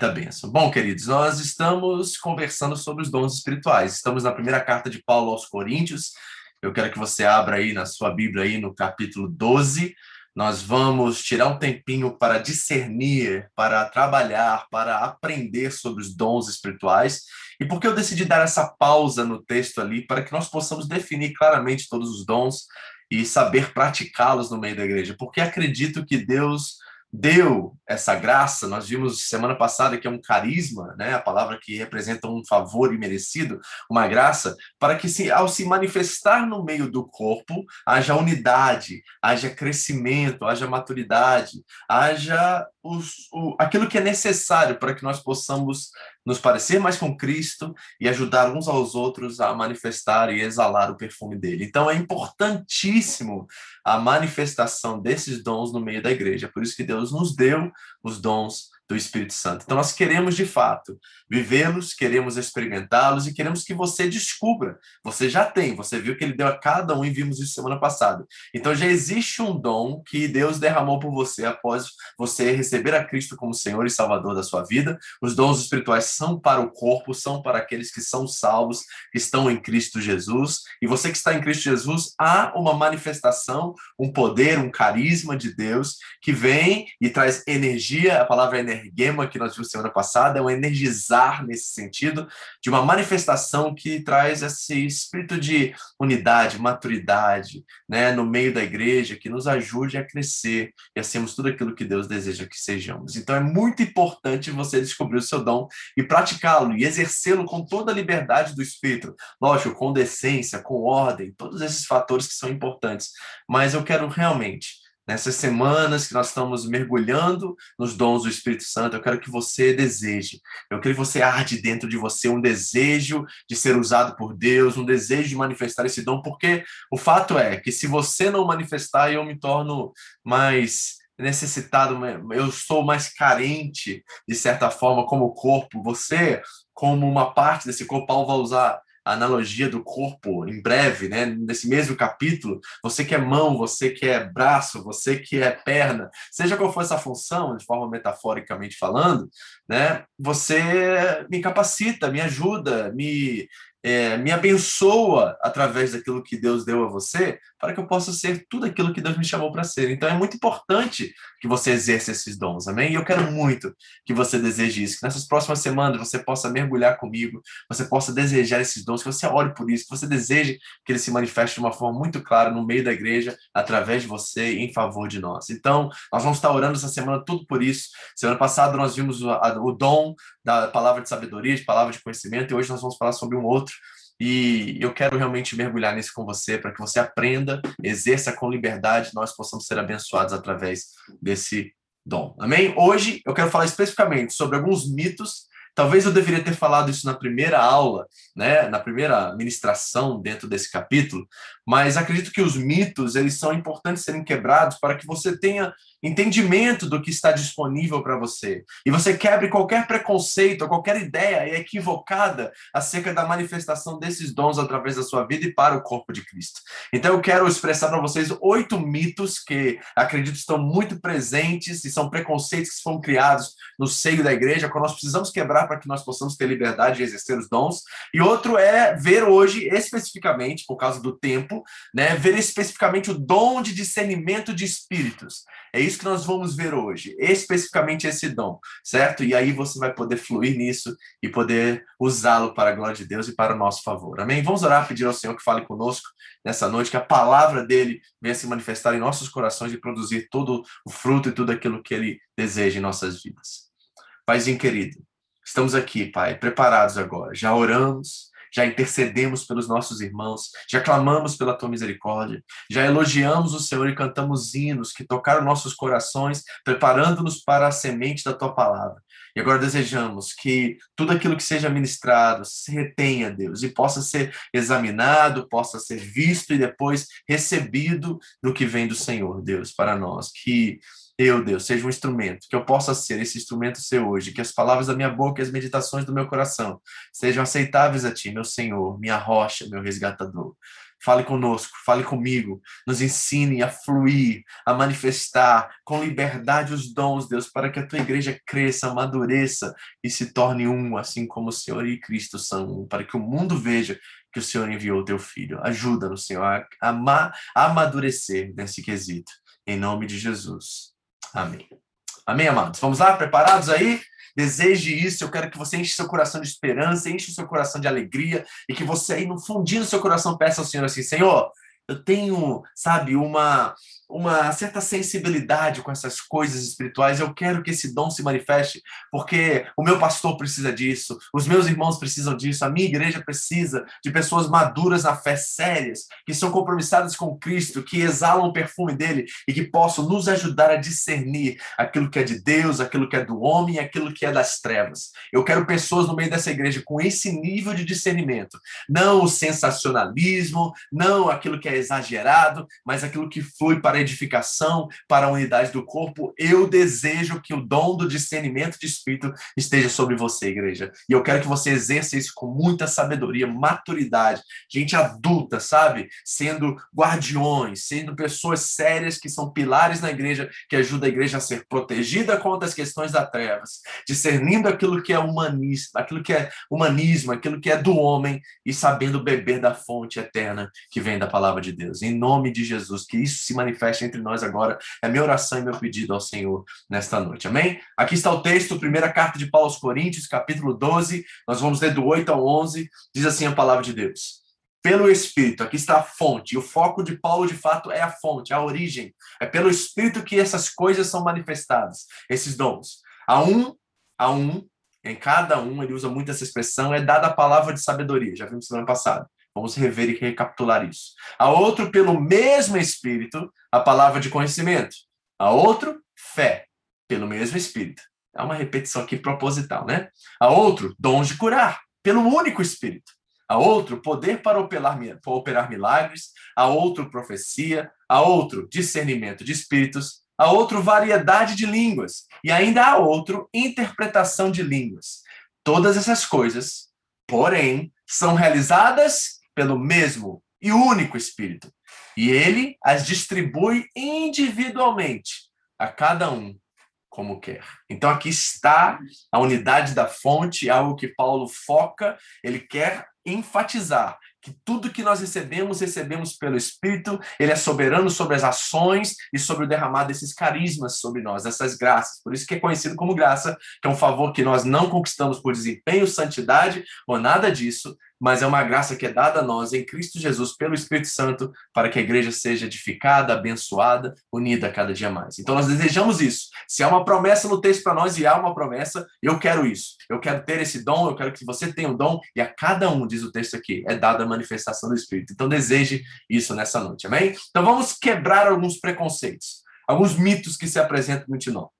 Muita bênção. Bom, queridos, nós estamos conversando sobre os dons espirituais. Estamos na primeira carta de Paulo aos Coríntios. Eu quero que você abra aí na sua Bíblia aí no capítulo 12. Nós vamos tirar um tempinho para discernir, para trabalhar, para aprender sobre os dons espirituais. E por que eu decidi dar essa pausa no texto ali para que nós possamos definir claramente todos os dons e saber praticá-los no meio da igreja? Porque acredito que Deus deu essa graça, nós vimos semana passada que é um carisma, né, a palavra que representa um favor imerecido, uma graça, para que se, ao se manifestar no meio do corpo, haja unidade, haja crescimento, haja maturidade, haja os, o, aquilo que é necessário para que nós possamos nos parecer mais com Cristo e ajudar uns aos outros a manifestar e exalar o perfume dele. Então é importantíssimo a manifestação desses dons no meio da igreja. Por isso que Deus nos deu os dons do Espírito Santo. Então nós queremos de fato vivê-los, queremos experimentá-los e queremos que você descubra. Você já tem, você viu que ele deu a cada um e vimos isso semana passada. Então já existe um dom que Deus derramou por você após você receber a Cristo como Senhor e Salvador da sua vida. Os dons espirituais são para o corpo, são para aqueles que são salvos, que estão em Cristo Jesus. E você que está em Cristo Jesus, há uma manifestação, um poder, um carisma de Deus que vem e traz energia, a palavra energia energema que nós vimos semana passada, é um energizar nesse sentido, de uma manifestação que traz esse espírito de unidade, maturidade, né, no meio da igreja, que nos ajude a crescer e a sermos tudo aquilo que Deus deseja que sejamos. Então é muito importante você descobrir o seu dom e praticá-lo e exercê-lo com toda a liberdade do espírito. Lógico, com decência, com ordem, todos esses fatores que são importantes. Mas eu quero realmente nessas semanas que nós estamos mergulhando nos dons do Espírito Santo, eu quero que você deseje, eu quero que você arde dentro de você um desejo de ser usado por Deus, um desejo de manifestar esse dom, porque o fato é que se você não manifestar, eu me torno mais necessitado, eu sou mais carente, de certa forma, como corpo, você, como uma parte desse corpo, Paulo vai usar a analogia do corpo em breve, né? Nesse mesmo capítulo, você que é mão, você que é braço, você que é perna, seja qual for essa função, de forma metaforicamente falando, né? Você me capacita, me ajuda, me é, me abençoa através daquilo que Deus deu a você, para que eu possa ser tudo aquilo que Deus me chamou para ser. Então é muito importante que você exerça esses dons, amém? E eu quero muito que você deseje isso, que nessas próximas semanas você possa mergulhar comigo, você possa desejar esses dons, que você ore por isso, que você deseje que ele se manifeste de uma forma muito clara no meio da igreja, através de você, em favor de nós. Então, nós vamos estar orando essa semana tudo por isso. Semana passada nós vimos o, o dom da palavra de sabedoria, de palavra de conhecimento, e hoje nós vamos falar sobre um outro. E eu quero realmente mergulhar nisso com você, para que você aprenda, exerça com liberdade, nós possamos ser abençoados através desse dom. Amém? Hoje eu quero falar especificamente sobre alguns mitos. Talvez eu deveria ter falado isso na primeira aula, né, na primeira ministração dentro desse capítulo, mas acredito que os mitos, eles são importantes serem quebrados para que você tenha entendimento do que está disponível para você. E você quebre qualquer preconceito, qualquer ideia equivocada acerca da manifestação desses dons através da sua vida e para o corpo de Cristo. Então eu quero expressar para vocês oito mitos que acredito estão muito presentes e são preconceitos que foram criados no seio da igreja, que nós precisamos quebrar para que nós possamos ter liberdade de exercer os dons. E outro é ver hoje especificamente, por causa do tempo, né, ver especificamente o dom de discernimento de espíritos. É que nós vamos ver hoje, especificamente esse dom, certo? E aí você vai poder fluir nisso e poder usá-lo para a glória de Deus e para o nosso favor. Amém? Vamos orar, pedir ao Senhor que fale conosco nessa noite, que a palavra dele venha se manifestar em nossos corações e produzir todo o fruto e tudo aquilo que ele deseja em nossas vidas. Paizinho querido, estamos aqui, Pai, preparados agora. Já oramos, já intercedemos pelos nossos irmãos, já clamamos pela tua misericórdia, já elogiamos o Senhor e cantamos hinos que tocaram nossos corações, preparando-nos para a semente da tua palavra. E agora desejamos que tudo aquilo que seja ministrado se retenha, Deus, e possa ser examinado, possa ser visto e depois recebido do que vem do Senhor, Deus, para nós. Que eu, Deus, seja um instrumento, que eu possa ser esse instrumento seu hoje, que as palavras da minha boca e as meditações do meu coração sejam aceitáveis a Ti, meu Senhor, minha rocha, meu resgatador. Fale conosco, fale comigo, nos ensine a fluir, a manifestar com liberdade os dons, Deus, para que a tua igreja cresça, amadureça e se torne um, assim como o Senhor e Cristo são um, para que o mundo veja que o Senhor enviou o teu filho. Ajuda-nos, Senhor, a, a amadurecer nesse quesito. Em nome de Jesus. Amém. Amém, amados? Vamos lá? Preparados aí? Deseje isso. Eu quero que você enche seu coração de esperança, enche seu coração de alegria e que você aí no fundinho do seu coração peça ao Senhor assim: Senhor, eu tenho, sabe, uma uma certa sensibilidade com essas coisas espirituais. Eu quero que esse dom se manifeste, porque o meu pastor precisa disso, os meus irmãos precisam disso, a minha igreja precisa de pessoas maduras na fé, sérias, que são compromissadas com Cristo, que exalam o perfume dele e que possam nos ajudar a discernir aquilo que é de Deus, aquilo que é do homem e aquilo que é das trevas. Eu quero pessoas no meio dessa igreja com esse nível de discernimento, não o sensacionalismo, não aquilo que é exagerado, mas aquilo que flui para edificação, para a unidade do corpo, eu desejo que o dom do discernimento de espírito esteja sobre você, igreja. E eu quero que você exerça isso com muita sabedoria, maturidade, gente adulta, sabe? Sendo guardiões, sendo pessoas sérias que são pilares na igreja, que ajudam a igreja a ser protegida contra as questões das trevas, discernindo aquilo que é humanismo, aquilo que é humanismo, aquilo que é do homem e sabendo beber da fonte eterna que vem da palavra de Deus. Em nome de Jesus, que isso se manifeste manifeste entre nós agora. É minha oração e meu pedido ao Senhor nesta noite. Amém? Aqui está o texto, primeira carta de Paulo aos Coríntios, capítulo 12. Nós vamos ler do 8 ao 11. Diz assim a palavra de Deus. Pelo Espírito, aqui está a fonte. O foco de Paulo, de fato, é a fonte, a origem. É pelo Espírito que essas coisas são manifestadas, esses dons. A um, a um, em cada um, ele usa muito essa expressão, é dada a palavra de sabedoria. Já vimos semana passada. Vamos rever e recapitular isso. A outro, pelo mesmo Espírito, a palavra de conhecimento. A outro, fé, pelo mesmo Espírito. É uma repetição aqui proposital, né? A outro, dons de curar, pelo único Espírito. A outro, poder para operar, para operar milagres. A outro, profecia. A outro, discernimento de espíritos. A outro, variedade de línguas. E ainda a outro, interpretação de línguas. Todas essas coisas, porém, são realizadas pelo mesmo e único Espírito. E ele as distribui individualmente a cada um como quer. Então aqui está a unidade da fonte, algo que Paulo foca, ele quer enfatizar que tudo que nós recebemos, recebemos pelo Espírito, ele é soberano sobre as ações e sobre o derramar desses carismas sobre nós, essas graças. Por isso que é conhecido como graça, que é um favor que nós não conquistamos por desempenho, santidade ou nada disso, mas é uma graça que é dada a nós em Cristo Jesus pelo Espírito Santo para que a igreja seja edificada, abençoada, unida cada dia mais. Então nós desejamos isso. Se há uma promessa no texto para nós e há uma promessa, eu quero isso. Eu quero ter esse dom, eu quero que você tenha o um dom e a cada um, diz o texto aqui, é dada a manifestação do Espírito. Então deseje isso nessa noite, amém? Então vamos quebrar alguns preconceitos, alguns mitos que se apresentam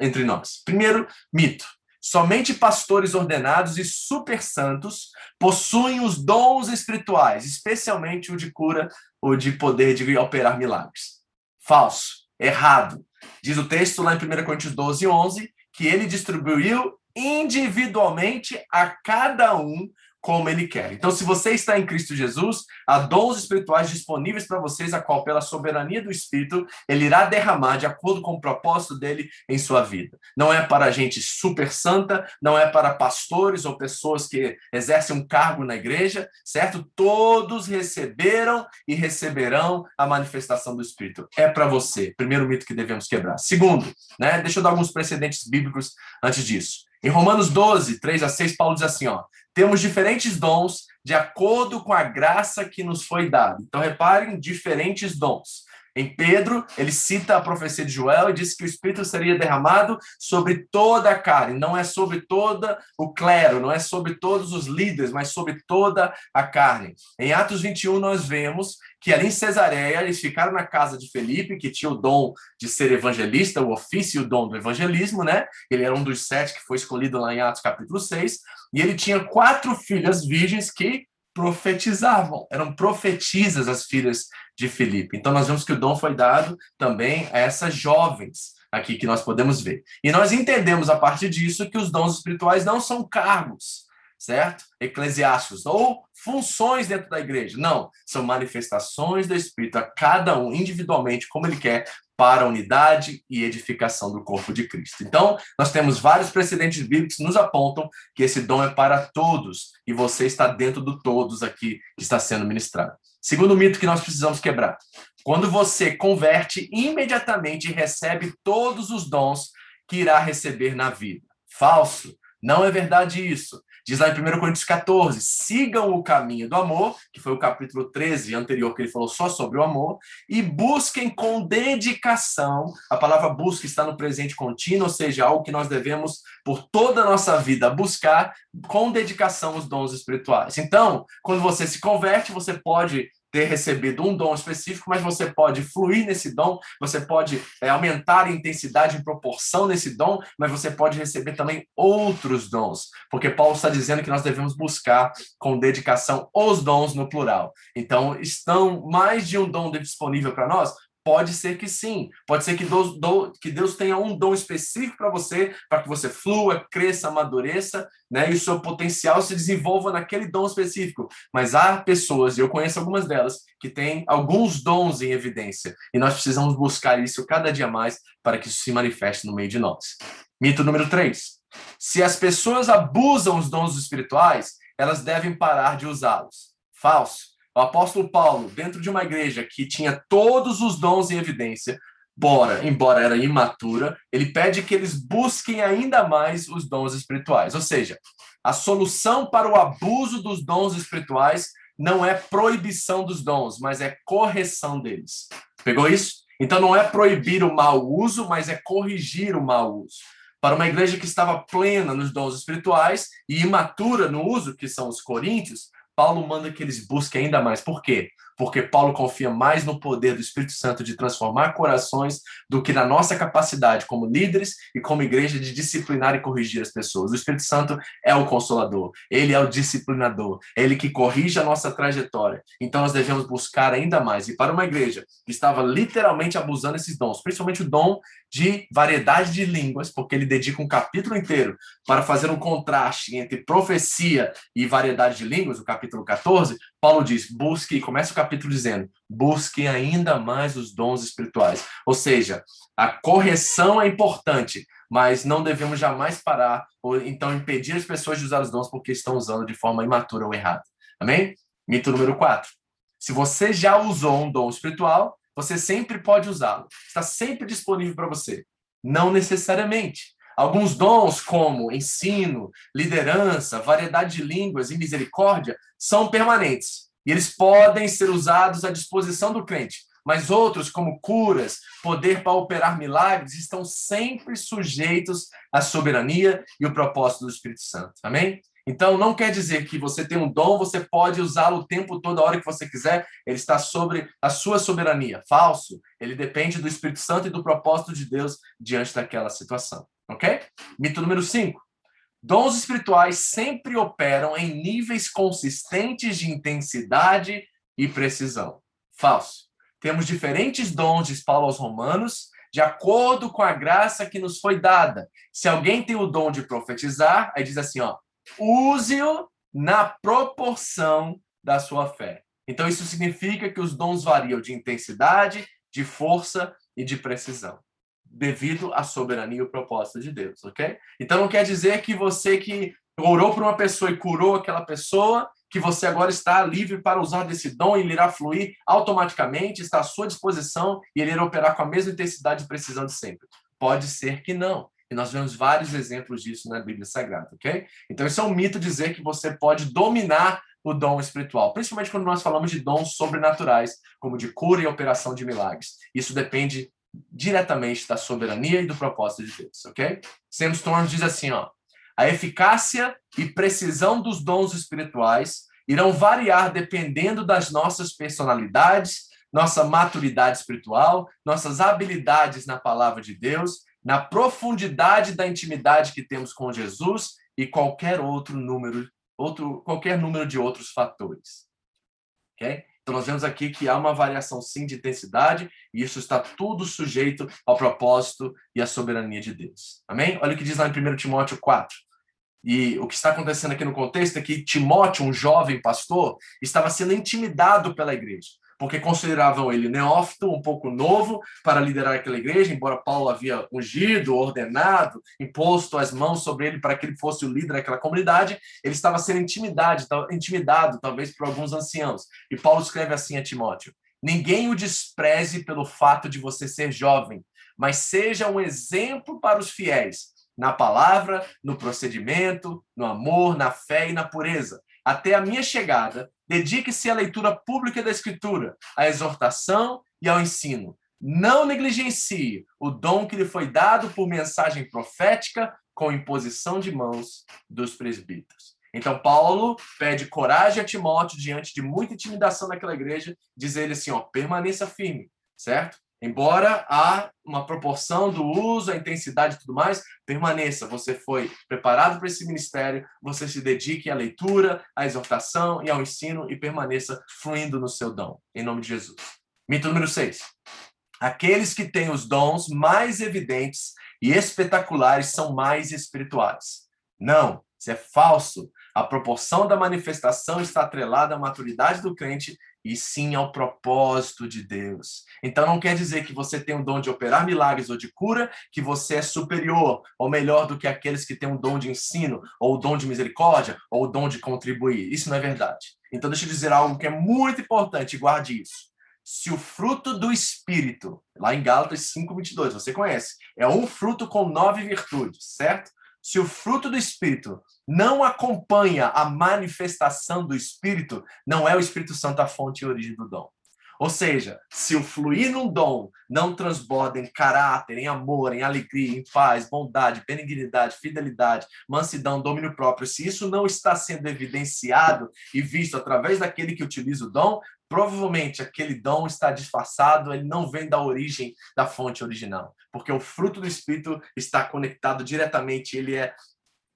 entre nós. Primeiro mito, Somente pastores ordenados e super santos possuem os dons espirituais, especialmente o de cura ou de poder de operar milagres. Falso, errado. Diz o texto lá em 1 Coríntios 12, 11, que ele distribuiu individualmente a cada um como ele quer. Então, se você está em Cristo Jesus, há dons espirituais disponíveis para vocês, a qual, pela soberania do Espírito, ele irá derramar de acordo com o propósito dele em sua vida. Não é para gente super santa, não é para pastores ou pessoas que exercem um cargo na igreja, certo? Todos receberam e receberão a manifestação do Espírito. É para você. Primeiro mito que devemos quebrar. Segundo, né? Deixa eu dar alguns precedentes bíblicos antes disso. Em Romanos 12, 3 a 6, Paulo diz assim: ó, temos diferentes dons de acordo com a graça que nos foi dada. Então, reparem, diferentes dons. Em Pedro, ele cita a profecia de Joel e diz que o Espírito seria derramado sobre toda a carne, não é sobre toda o clero, não é sobre todos os líderes, mas sobre toda a carne. Em Atos 21, nós vemos que ali em Cesareia eles ficaram na casa de Felipe, que tinha o dom de ser evangelista, o ofício e o dom do evangelismo, né? Ele era um dos sete que foi escolhido lá em Atos capítulo 6, e ele tinha quatro filhas virgens que profetizavam, eram profetisas as filhas de Filipe. Então nós vemos que o dom foi dado também a essas jovens aqui que nós podemos ver. E nós entendemos a partir disso que os dons espirituais não são cargos, certo? Eclesiásticos ou funções dentro da igreja. Não, são manifestações do Espírito a cada um individualmente como ele quer para a unidade e edificação do corpo de Cristo. Então, nós temos vários precedentes bíblicos que nos apontam que esse dom é para todos e você está dentro do todos aqui que está sendo ministrado. Segundo mito que nós precisamos quebrar. Quando você converte, imediatamente recebe todos os dons que irá receber na vida. Falso. Não é verdade isso. Diz lá em 1 Coríntios 14: sigam o caminho do amor, que foi o capítulo 13 anterior, que ele falou só sobre o amor, e busquem com dedicação. A palavra busca está no presente contínuo, ou seja, algo que nós devemos, por toda a nossa vida, buscar com dedicação os dons espirituais. Então, quando você se converte, você pode ter recebido um dom específico, mas você pode fluir nesse dom, você pode é, aumentar a intensidade em proporção nesse dom, mas você pode receber também outros dons, porque Paulo está dizendo que nós devemos buscar com dedicação os dons no plural. Então, estão mais de um dom disponível para nós? Pode ser que sim. Pode ser que Deus, que Deus tenha um dom específico para você, para que você flua, cresça, amadureça, né? E o seu potencial se desenvolva naquele dom específico. Mas há pessoas, e eu conheço algumas delas, que têm alguns dons em evidência. E nós precisamos buscar isso cada dia mais para que isso se manifeste no meio de nós. Mito número 3. Se as pessoas abusam os dons espirituais, elas devem parar de usá-los. Falso. O apóstolo Paulo, dentro de uma igreja que tinha todos os dons em evidência, embora, embora era imatura, ele pede que eles busquem ainda mais os dons espirituais. Ou seja, a solução para o abuso dos dons espirituais não é proibição dos dons, mas é correção deles. Pegou isso? Então não é proibir o mau uso, mas é corrigir o mau uso. Para uma igreja que estava plena nos dons espirituais e imatura no uso, que são os coríntios, Paulo manda que eles busquem ainda mais. Por quê? Porque Paulo confia mais no poder do Espírito Santo de transformar corações do que na nossa capacidade como líderes e como igreja de disciplinar e corrigir as pessoas. O Espírito Santo é o consolador, ele é o disciplinador, é ele que corrige a nossa trajetória. Então nós devemos buscar ainda mais. E para uma igreja que estava literalmente abusando desses dons, principalmente o dom de variedade de línguas, porque ele dedica um capítulo inteiro para fazer um contraste entre profecia e variedade de línguas, o capítulo 14, Paulo diz: busque, começa o capítulo dizendo: busque ainda mais os dons espirituais. Ou seja, a correção é importante, mas não devemos jamais parar ou então impedir as pessoas de usar os dons porque estão usando de forma imatura ou errada. Amém? Mito número 4. Se você já usou um dom espiritual, você sempre pode usá-lo. Está sempre disponível para você. Não necessariamente. Alguns dons, como ensino, liderança, variedade de línguas e misericórdia, são permanentes. E eles podem ser usados à disposição do crente. Mas outros, como curas, poder para operar milagres, estão sempre sujeitos à soberania e o propósito do Espírito Santo. Amém? Então, não quer dizer que você tem um dom, você pode usá-lo o tempo todo, a hora que você quiser, ele está sobre a sua soberania. Falso. Ele depende do Espírito Santo e do propósito de Deus diante daquela situação. Ok? Mito número 5. Dons espirituais sempre operam em níveis consistentes de intensidade e precisão. Falso. Temos diferentes dons, diz Paulo aos Romanos, de acordo com a graça que nos foi dada. Se alguém tem o dom de profetizar, aí diz assim, ó, use-o na proporção da sua fé. Então isso significa que os dons variam de intensidade, de força e de precisão, devido à soberania e o propósito de Deus, ok? Então não quer dizer que você que orou por uma pessoa e curou aquela pessoa, que você agora está livre para usar desse dom e ele irá fluir automaticamente, está à sua disposição e ele irá operar com a mesma intensidade precisão de sempre. Pode ser que não. E nós vemos vários exemplos disso na Bíblia Sagrada, ok? Então, isso é um mito dizer que você pode dominar o dom espiritual, principalmente quando nós falamos de dons sobrenaturais, como de cura e operação de milagres. Isso depende diretamente da soberania e do propósito de Deus, ok? Sam Storm diz assim, ó, a eficácia e precisão dos dons espirituais irão variar dependendo das nossas personalidades, nossa maturidade espiritual, nossas habilidades na palavra de Deus, na profundidade da intimidade que temos com Jesus e qualquer outro número, outro, qualquer número de outros fatores. Ok? Então nós vemos aqui que há uma variação sim de intensidade e isso está tudo sujeito ao propósito e à soberania de Deus. Amém? Olha o que diz lá em 1 Timóteo 4. E o que está acontecendo aqui no contexto é que Timóteo, um jovem pastor, estava sendo intimidado pela igreja, porque consideravam ele neófito, um pouco novo, para liderar aquela igreja, embora Paulo havia ungido, ordenado, imposto as mãos sobre ele para que ele fosse o líder daquela comunidade, ele estava sendo intimidado, intimidado talvez por alguns anciãos. E Paulo escreve assim a Timóteo: Ninguém o despreze pelo fato de você ser jovem, mas seja um exemplo para os fiéis na palavra, no procedimento, no amor, na fé e na pureza. Até a minha chegada, dedique-se à leitura pública da Escritura, à exortação e ao ensino. Não negligencie o dom que lhe foi dado por mensagem profética com imposição de mãos dos presbíteros. Então, Paulo pede coragem a Timóteo diante de muita intimidação naquela igreja, diz ele assim: ó, permaneça firme, certo? Embora há uma proporção do uso, a intensidade e tudo mais, permaneça. Você foi preparado para esse ministério, você se dedique à leitura, à exortação e ao ensino e permaneça fluindo no seu dom. Em nome de Jesus. Mito número 6. Aqueles que têm os dons mais evidentes e espetaculares são mais espirituais. Não, isso é falso. A proporção da manifestação está atrelada à maturidade do crente e sim ao propósito de Deus. Então não quer dizer que você tem o dom de operar milagres ou de cura, que você é superior ou melhor do que aqueles que têm o dom de ensino, ou o dom de misericórdia, ou o dom de contribuir. Isso não é verdade. Então deixa eu dizer algo que é muito importante, guarde isso. Se o fruto do Espírito, lá em Gálatas 5,22, você conhece, é um fruto com nove virtudes, certo? Se o fruto do Espírito não acompanha a manifestação do Espírito, não é o Espírito Santo a fonte e origem do dom. Ou seja, se o fluir num dom não transborda em caráter, em amor, em alegria, em paz, bondade, benignidade, fidelidade, mansidão, domínio próprio, se isso não está sendo evidenciado e visto através daquele que utiliza o dom, provavelmente aquele dom está disfarçado, ele não vem da origem da fonte original, porque o fruto do espírito está conectado diretamente, ele é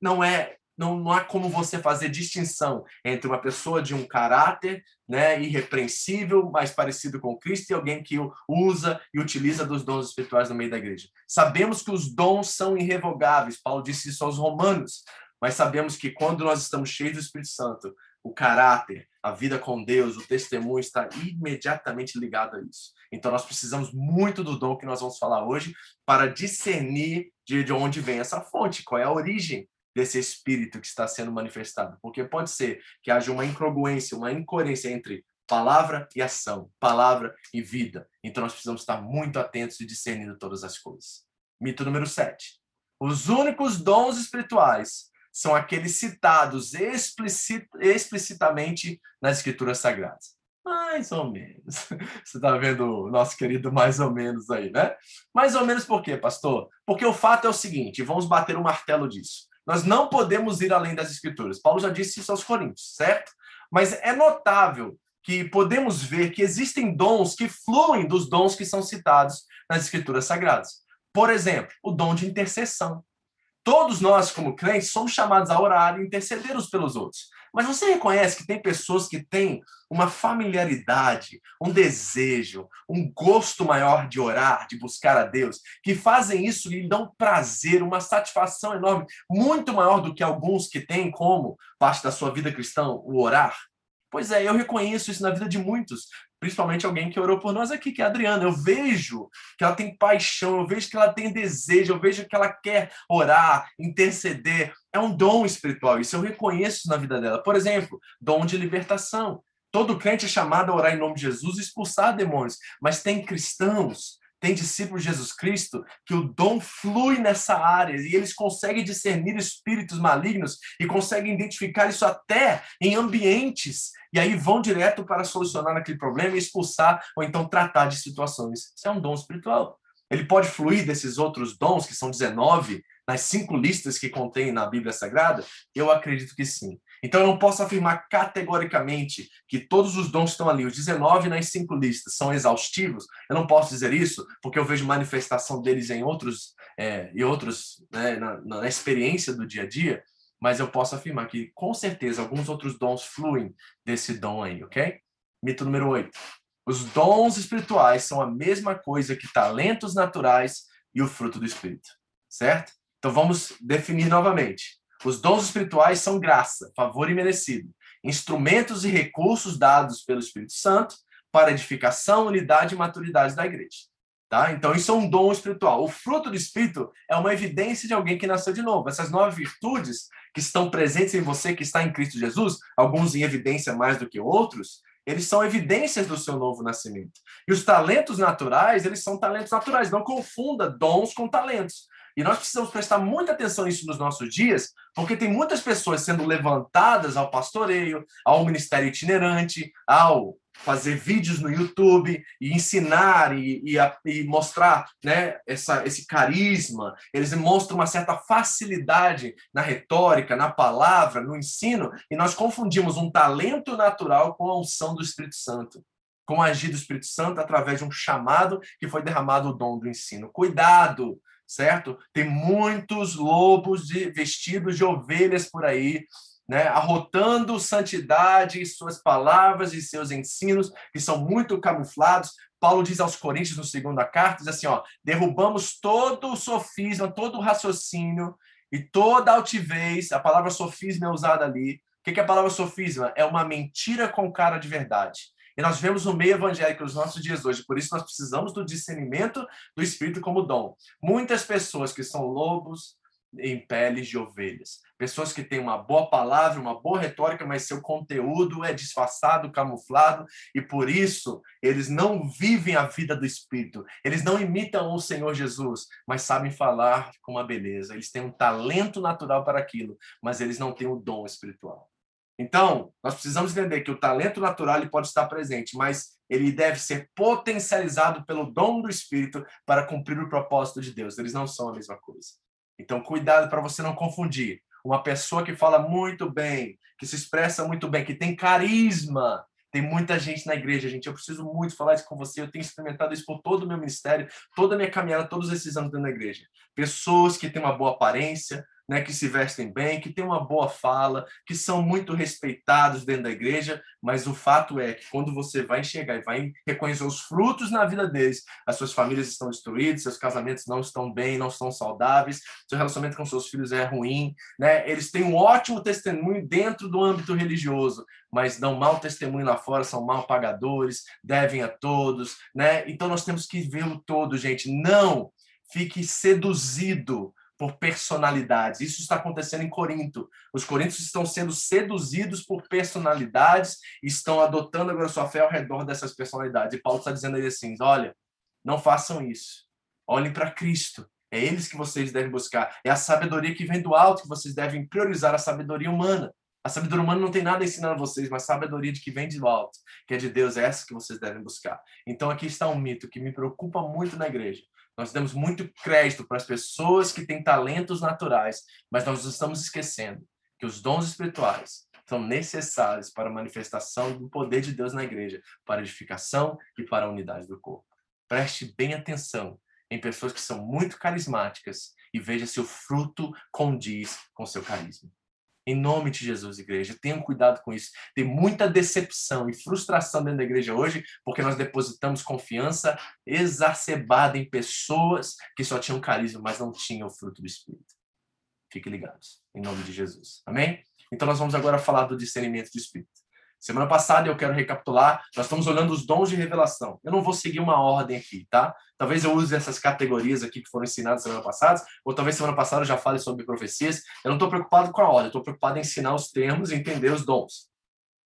não é não, não há como você fazer distinção entre uma pessoa de um caráter né, irrepreensível, mais parecido com Cristo, e alguém que usa e utiliza dos dons espirituais no meio da igreja. Sabemos que os dons são irrevogáveis, Paulo disse isso aos romanos, mas sabemos que quando nós estamos cheios do Espírito Santo, o caráter, a vida com Deus, o testemunho está imediatamente ligado a isso. Então nós precisamos muito do dom que nós vamos falar hoje para discernir de, de onde vem essa fonte, qual é a origem desse espírito que está sendo manifestado. Porque pode ser que haja uma incongruência, uma incoerência entre palavra e ação, palavra e vida. Então nós precisamos estar muito atentos e discernindo todas as coisas. Mito número 7. Os únicos dons espirituais são aqueles citados explicit, explicitamente nas escrituras sagradas. Mais ou menos. Você está vendo o nosso querido mais ou menos aí, né? Mais ou menos por quê, pastor? Porque o fato é o seguinte, vamos bater o um martelo disso. Nós não podemos ir além das escrituras. Paulo já disse isso aos Coríntios, certo? Mas é notável que podemos ver que existem dons que fluem dos dons que são citados nas escrituras sagradas. Por exemplo, o dom de intercessão. Todos nós, como crentes, somos chamados a orar e interceder uns pelos outros. Mas você reconhece que tem pessoas que têm uma familiaridade, um desejo, um gosto maior de orar, de buscar a Deus, que fazem isso e dão prazer, uma satisfação enorme, muito maior do que alguns que têm como parte da sua vida cristã o orar? Pois é, eu reconheço isso na vida de muitos, principalmente alguém que orou por nós aqui, que é a Adriana. Eu vejo que ela tem paixão, eu vejo que ela tem desejo, eu vejo que ela quer orar, interceder. É um dom espiritual, isso eu reconheço na vida dela. Por exemplo, dom de libertação. Todo crente é chamado a orar em nome de Jesus e expulsar demônios, mas tem cristãos tem discípulos de Jesus Cristo que o dom flui nessa área e eles conseguem discernir espíritos malignos e conseguem identificar isso até em ambientes e aí vão direto para solucionar aquele problema e expulsar ou então tratar de situações. Isso é um dom espiritual. Ele pode fluir desses outros dons, que são 19, nas cinco listas que contém na Bíblia Sagrada? Eu acredito que sim. Então eu não posso afirmar categoricamente que todos os dons estão ali, os 19 nas cinco listas, são exaustivos. Eu não posso dizer isso porque eu vejo manifestação deles em outros, é, e outros né, na, na experiência do dia a dia, mas eu posso afirmar que com certeza alguns outros dons fluem desse dom aí, ok? Mito número 8. Os dons espirituais são a mesma coisa que talentos naturais e o fruto do Espírito, certo? Então vamos definir novamente. Os dons espirituais são graça, favor imerecido, instrumentos e recursos dados pelo Espírito Santo para edificação, unidade e maturidade da igreja. Tá? Então, isso é um dom espiritual. O fruto do Espírito é uma evidência de alguém que nasceu de novo. Essas nove virtudes que estão presentes em você, que está em Cristo Jesus, alguns em evidência mais do que outros, eles são evidências do seu novo nascimento. E os talentos naturais, eles são talentos naturais. Não confunda dons com talentos. E nós precisamos prestar muita atenção nisso nos nossos dias, porque tem muitas pessoas sendo levantadas ao pastoreio, ao ministério itinerante, ao fazer vídeos no YouTube e ensinar e, e, e, mostrar né, essa, esse carisma. Eles mostram uma certa facilidade na retórica, na palavra, no ensino, e nós confundimos um talento natural com a unção do Espírito Santo. Com a agir do Espírito Santo através de um chamado que foi derramado o dom do ensino. Cuidado! Certo? Tem muitos lobos de, vestidos de ovelhas por aí, né, arrotando santidade suas palavras e seus ensinos, que são muito camuflados. Paulo diz aos Coríntios, no segunda carta, diz assim, ó, derrubamos todo o sofisma, todo o raciocínio e toda a altivez, a palavra sofisma é usada ali. O que é a palavra sofisma? É uma mentira com cara de verdade. E nós vemos no meio evangélico nos nossos dias hoje, por isso nós precisamos do discernimento do Espírito como dom. Muitas pessoas que são lobos em peles de ovelhas. Pessoas que têm uma boa palavra, uma boa retórica, mas seu conteúdo é disfarçado, camuflado, e por isso eles não vivem a vida do Espírito. Eles não imitam o Senhor Jesus, mas sabem falar com uma beleza. Eles têm um talento natural para aquilo, mas eles não têm o dom espiritual. Então, nós precisamos entender que o talento natural ele pode estar presente, mas ele deve ser potencializado pelo dom do Espírito para cumprir o propósito de Deus. Eles não são a mesma coisa. Então, cuidado para você não confundir. Uma pessoa que fala muito bem, que se expressa muito bem, que tem carisma. Tem muita gente na igreja, gente. Eu preciso muito falar isso com você. Eu tenho experimentado isso por todo o meu ministério, toda a minha caminhada, todos esses anos dentro da igreja. Pessoas que têm uma boa aparência, né, que se vestem bem, que têm uma boa fala, que são muito respeitados dentro da igreja, mas o fato é que quando você vai enxergar e vai reconhecer os frutos na vida deles, as suas famílias estão destruídas, seus casamentos não estão bem, não estão saudáveis, seu relacionamento com seus filhos é ruim, né? Eles têm um ótimo testemunho dentro do âmbito religioso, mas dão mau testemunho lá fora, são mal pagadores, devem a todos, né? Então nós temos que ver o todo, gente. Não fique seduzido por personalidades. Isso está acontecendo em Corinto. Os coríntios estão sendo seduzidos por personalidades estão adotando agora sua fé ao redor dessas personalidades. E Paulo está dizendo aí assim: olha, não façam isso. Olhem para Cristo. É eles que vocês devem buscar. É a sabedoria que vem do alto que vocês devem priorizar a sabedoria humana. A sabedoria humana não tem nada a ensinar a vocês, mas a sabedoria de que vem do alto, que é de Deus, é essa que vocês devem buscar. Então aqui está um mito que me preocupa muito na igreja. Nós damos muito crédito para as pessoas que têm talentos naturais, mas nós estamos esquecendo que os dons espirituais são necessários para a manifestação do poder de Deus na igreja, para a edificação e para a unidade do corpo. Preste bem atenção em pessoas que são muito carismáticas e veja se o fruto condiz com seu carisma. Em nome de Jesus, igreja, tenham cuidado com isso. Tem muita decepção e frustração dentro da igreja hoje, porque nós depositamos confiança exacerbada em pessoas que só tinham carisma, mas não tinham o fruto do Espírito. Fiquem ligados, em nome de Jesus. Amém? Então, nós vamos agora falar do discernimento do Espírito. Semana passada eu quero recapitular, nós estamos olhando os dons de revelação. Eu não vou seguir uma ordem aqui, tá? Talvez eu use essas categorias aqui que foram ensinadas semana passada, ou talvez semana passada eu já fale sobre profecias. Eu não estou preocupado com a ordem, estou preocupado em ensinar os termos e entender os dons.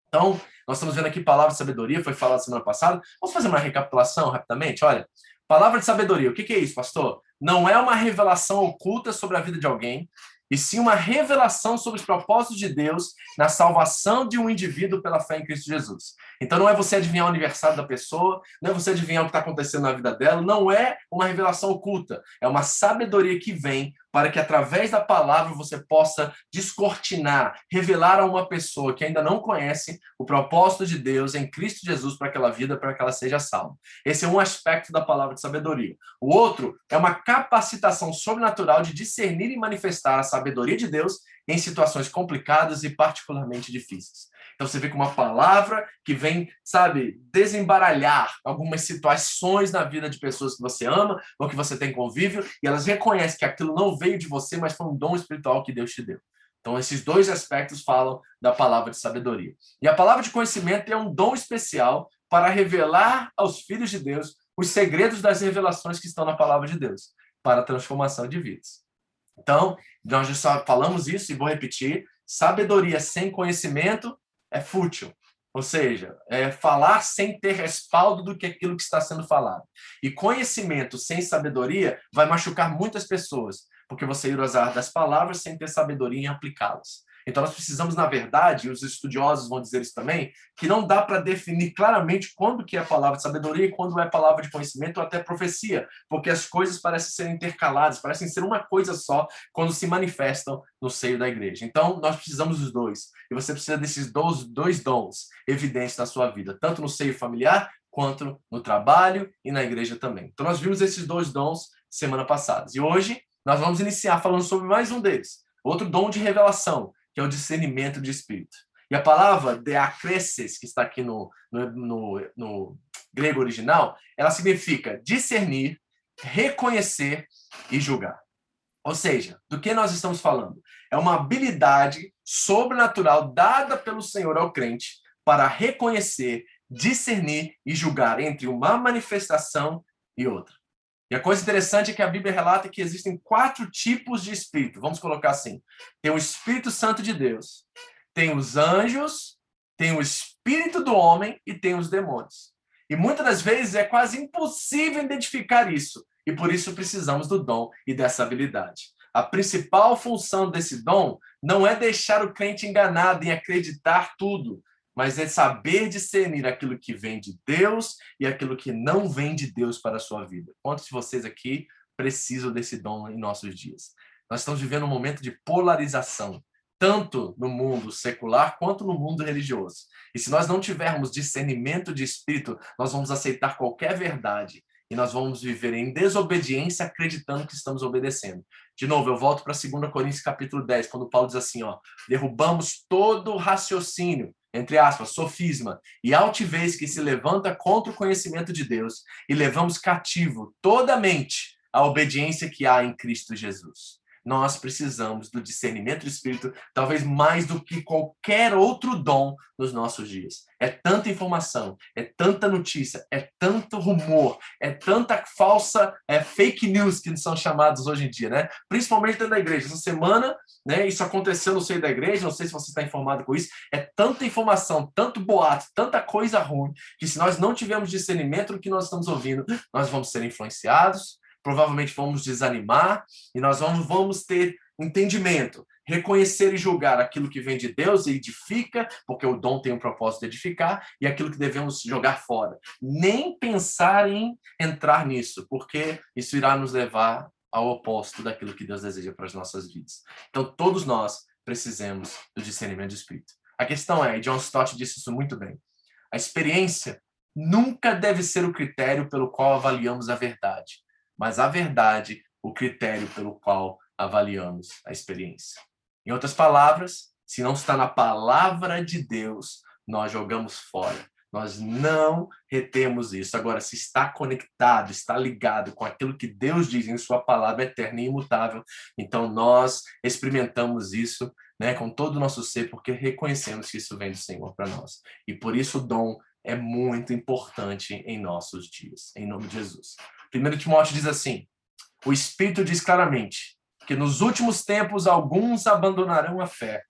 Então, nós estamos vendo aqui palavra de sabedoria, foi falado semana passada. Vamos fazer uma recapitulação rapidamente? Olha, palavra de sabedoria, o que, que é isso, pastor? Não é uma revelação oculta sobre a vida de alguém, e sim uma revelação sobre os propósitos de Deus na salvação de um indivíduo pela fé em Cristo Jesus. Então não é você adivinhar o aniversário da pessoa, não é você adivinhar o que está acontecendo na vida dela, não é uma revelação oculta, é uma sabedoria que vem para que através da palavra você possa descortinar, revelar a uma pessoa que ainda não conhece o propósito de Deus em Cristo Jesus para aquela vida, para que ela seja salva. Esse é um aspecto da palavra de sabedoria. O outro é uma capacitação sobrenatural de discernir e manifestar a sabedoria de Deus em situações complicadas e particularmente difíceis. Então você vê com uma palavra que vem, sabe, desembaralhar algumas situações na vida de pessoas que você ama ou que você tem convívio e elas reconhecem que aquilo não veio de você, mas foi um dom espiritual que Deus te deu. Então esses dois aspectos falam da palavra de sabedoria. E a palavra de conhecimento é um dom especial para revelar aos filhos de Deus os segredos das revelações que estão na palavra de Deus para a transformação de vidas. Então, nós já falamos isso e vou repetir: sabedoria sem conhecimento é fútil. Ou seja, é falar sem ter respaldo do que aquilo que está sendo falado. E conhecimento sem sabedoria vai machucar muitas pessoas, porque você ir usar das palavras sem ter sabedoria em aplicá-las. Então, nós precisamos, na verdade, e os estudiosos vão dizer isso também, que não dá para definir claramente quando que é palavra de sabedoria e quando é palavra de conhecimento ou até profecia, porque as coisas parecem ser intercaladas, parecem ser uma coisa só quando se manifestam no seio da igreja. Então, nós precisamos dos dois. E você precisa desses dois, dois dons evidentes na sua vida, tanto no seio familiar quanto no trabalho e na igreja também. Então, nós vimos esses dois dons semana passada. E hoje, nós vamos iniciar falando sobre mais um deles, outro dom de revelação, que é o discernimento de espírito. E a palavra deacreses, que está aqui no, no, no, no grego original, ela significa discernir, reconhecer e julgar. Ou seja, do que nós estamos falando? É uma habilidade sobrenatural dada pelo Senhor ao crente para reconhecer, discernir e julgar entre uma manifestação e outra. E a coisa interessante é que a Bíblia relata que existem quatro tipos de espírito. Vamos colocar assim: tem o Espírito Santo de Deus, tem os anjos, tem o espírito do homem e tem os demônios. E muitas das vezes é quase impossível identificar isso, e por isso precisamos do dom e dessa habilidade. A principal função desse dom não é deixar o crente enganado em acreditar tudo, mas é saber discernir aquilo que vem de Deus e aquilo que não vem de Deus para a sua vida. Quantos de vocês aqui precisam desse dom em nossos dias? Nós estamos vivendo um momento de polarização, tanto no mundo secular quanto no mundo religioso. E se nós não tivermos discernimento de espírito, nós vamos aceitar qualquer verdade e nós vamos viver em desobediência acreditando que estamos obedecendo. De novo, eu volto para 2 Coríntios capítulo 10, quando Paulo diz assim, ó, derrubamos todo raciocínio entre aspas, sofisma e altivez que se levanta contra o conhecimento de Deus e levamos cativo toda a mente à obediência que há em Cristo Jesus nós precisamos do discernimento do Espírito, talvez mais do que qualquer outro dom nos nossos dias. É tanta informação, é tanta notícia, é tanto rumor, é tanta falsa é, fake news que são chamados hoje em dia, né? Principalmente dentro da igreja. Essa semana, né? Isso aconteceu no seio da igreja. Não sei se você está informado com isso. É tanta informação, tanto boato, tanta coisa ruim que se nós não tivermos discernimento do que nós estamos ouvindo, nós vamos ser influenciados provavelmente vamos desanimar e nós vamos, vamos ter entendimento, reconhecer e julgar aquilo que vem de Deus e edifica, porque o dom tem um propósito de edificar, e aquilo que devemos jogar fora. Nem pensar em entrar nisso, porque isso irá nos levar ao oposto daquilo que Deus deseja para as nossas vidas. Então, todos nós precisamos do discernimento do Espírito. A questão é, e John Stott disse isso muito bem, a experiência nunca deve ser o critério pelo qual avaliamos a verdade mas a verdade, o critério pelo qual avaliamos a experiência. Em outras palavras, se não está na palavra de Deus, nós jogamos fora. Nós não retemos isso. Agora, se está conectado, está ligado com aquilo que Deus diz em Sua palavra eterna e imutável, então nós experimentamos isso né, com todo o nosso ser, porque reconhecemos que isso vem do Senhor para nós. E por isso o dom é muito importante em nossos dias, em nome de Jesus. 1 Timóteo diz assim: o Espírito diz claramente que nos últimos tempos alguns abandonarão a fé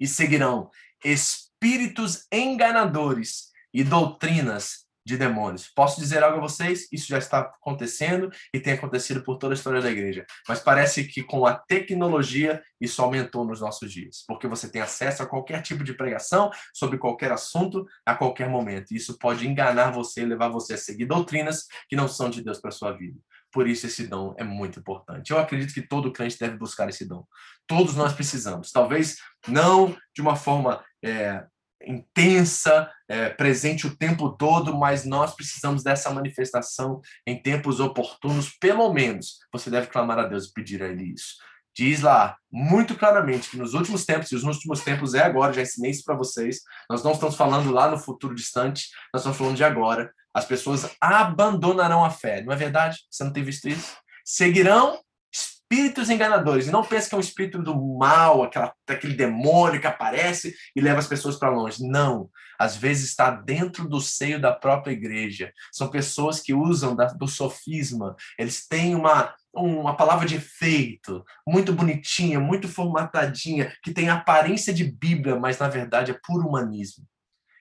e seguirão espíritos enganadores e doutrinas de demônios. Posso dizer algo a vocês? Isso já está acontecendo e tem acontecido por toda a história da igreja. Mas parece que com a tecnologia isso aumentou nos nossos dias, porque você tem acesso a qualquer tipo de pregação sobre qualquer assunto a qualquer momento. E isso pode enganar você, levar você a seguir doutrinas que não são de Deus para sua vida. Por isso esse dom é muito importante. Eu acredito que todo crente deve buscar esse dom. Todos nós precisamos. Talvez não de uma forma é, intensa, é, presente o tempo todo, mas nós precisamos dessa manifestação em tempos oportunos, pelo menos. Você deve clamar a Deus e pedir a Ele isso. Diz lá muito claramente que nos últimos tempos, e os últimos tempos é agora, já ensinei isso para vocês, nós não estamos falando lá no futuro distante, nós estamos falando de agora. As pessoas abandonarão a fé, não é verdade? Você não tem visto isso? Seguirão espíritos enganadores. E não pense que é um espírito do mal, aquela, aquele demônio que aparece e leva as pessoas para longe. Não. Às vezes está dentro do seio da própria igreja. São pessoas que usam da, do sofisma. Eles têm uma, uma palavra de efeito, muito bonitinha, muito formatadinha, que tem aparência de Bíblia, mas na verdade é puro humanismo.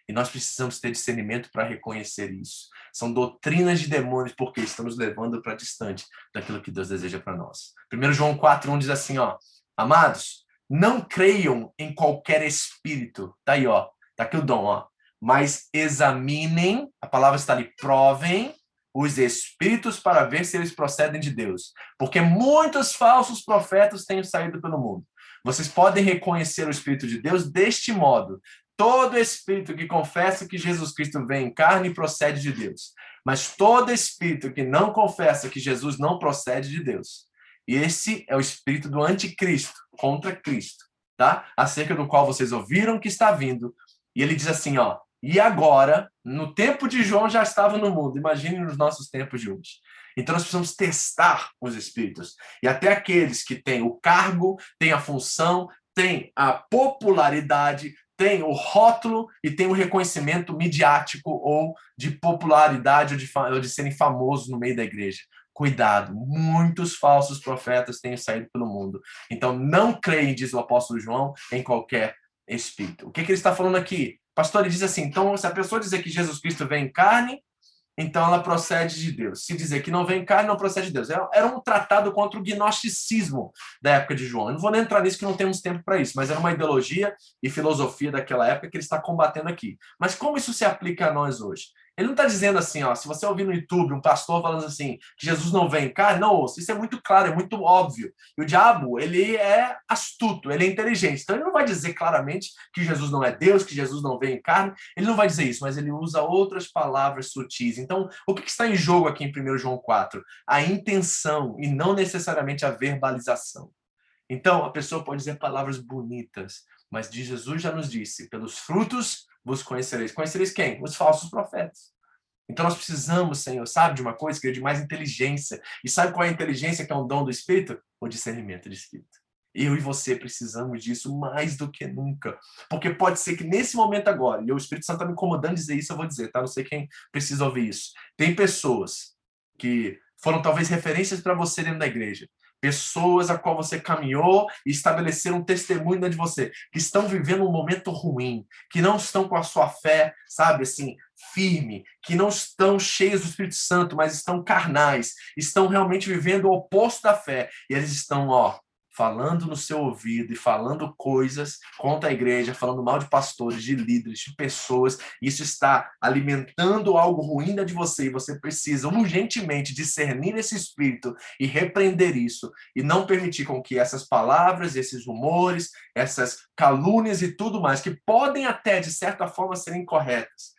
E nós precisamos ter discernimento para reconhecer isso. São doutrinas de demônios, porque estamos levando para distante daquilo que Deus deseja para nós. 1 João 4,1 diz assim: ó, Amados, não creiam em qualquer espírito. Tá aí, ó. Tá aqui o dom, ó. Mas examinem, a palavra está ali, provem os espíritos para ver se eles procedem de Deus. Porque muitos falsos profetas têm saído pelo mundo. Vocês podem reconhecer o Espírito de Deus deste modo: Todo espírito que confessa que Jesus Cristo vem em carne procede de Deus. Mas todo espírito que não confessa que Jesus não procede de Deus. E esse é o espírito do anticristo, contra Cristo, tá? Acerca do qual vocês ouviram que está vindo. E ele diz assim, ó: "E agora, no tempo de João já estava no mundo. Imagine nos nossos tempos de hoje. Então nós precisamos testar os espíritos. E até aqueles que têm o cargo, têm a função, têm a popularidade, tem o rótulo e tem o reconhecimento midiático ou de popularidade ou de, ou de serem famosos no meio da igreja. Cuidado, muitos falsos profetas têm saído pelo mundo. Então, não creem, diz o apóstolo João, em qualquer espírito. O que, que ele está falando aqui? Pastor, ele diz assim: então, se a pessoa dizer que Jesus Cristo vem em carne, então ela procede de Deus. Se dizer que não vem carne, não procede de Deus. Era um tratado contra o gnosticismo da época de João. Eu não vou nem entrar nisso, que não temos tempo para isso, mas era uma ideologia e filosofia daquela época que ele está combatendo aqui. Mas como isso se aplica a nós hoje? Ele não está dizendo assim, ó, se você ouvir no YouTube um pastor falando assim, que Jesus não vem em carne, não ouça. Isso é muito claro, é muito óbvio. E o diabo, ele é astuto, ele é inteligente. Então ele não vai dizer claramente que Jesus não é Deus, que Jesus não vem em carne. Ele não vai dizer isso, mas ele usa outras palavras sutis. Então, o que está em jogo aqui em 1 João 4? A intenção e não necessariamente a verbalização. Então, a pessoa pode dizer palavras bonitas, mas Jesus já nos disse: pelos frutos vos conhecereis. Conhecereis quem? Os falsos profetas. Então nós precisamos, Senhor, sabe de uma coisa, querido, de mais inteligência. E sabe qual é a inteligência que é um dom do Espírito? O discernimento de Espírito. Eu e você precisamos disso mais do que nunca. Porque pode ser que nesse momento agora, e o Espírito Santo está me incomodando dizer isso, eu vou dizer, tá? Não sei quem precisa ouvir isso. Tem pessoas que foram talvez referências para você dentro da igreja, pessoas a qual você caminhou e estabeleceram um testemunho de você, que estão vivendo um momento ruim, que não estão com a sua fé, sabe, assim, firme, que não estão cheios do Espírito Santo, mas estão carnais, estão realmente vivendo o oposto da fé, e eles estão, ó, falando no seu ouvido e falando coisas contra a igreja, falando mal de pastores, de líderes, de pessoas, isso está alimentando algo ruim de você e você precisa urgentemente discernir esse espírito e repreender isso e não permitir com que essas palavras, esses rumores, essas calúnias e tudo mais que podem até de certa forma serem corretas,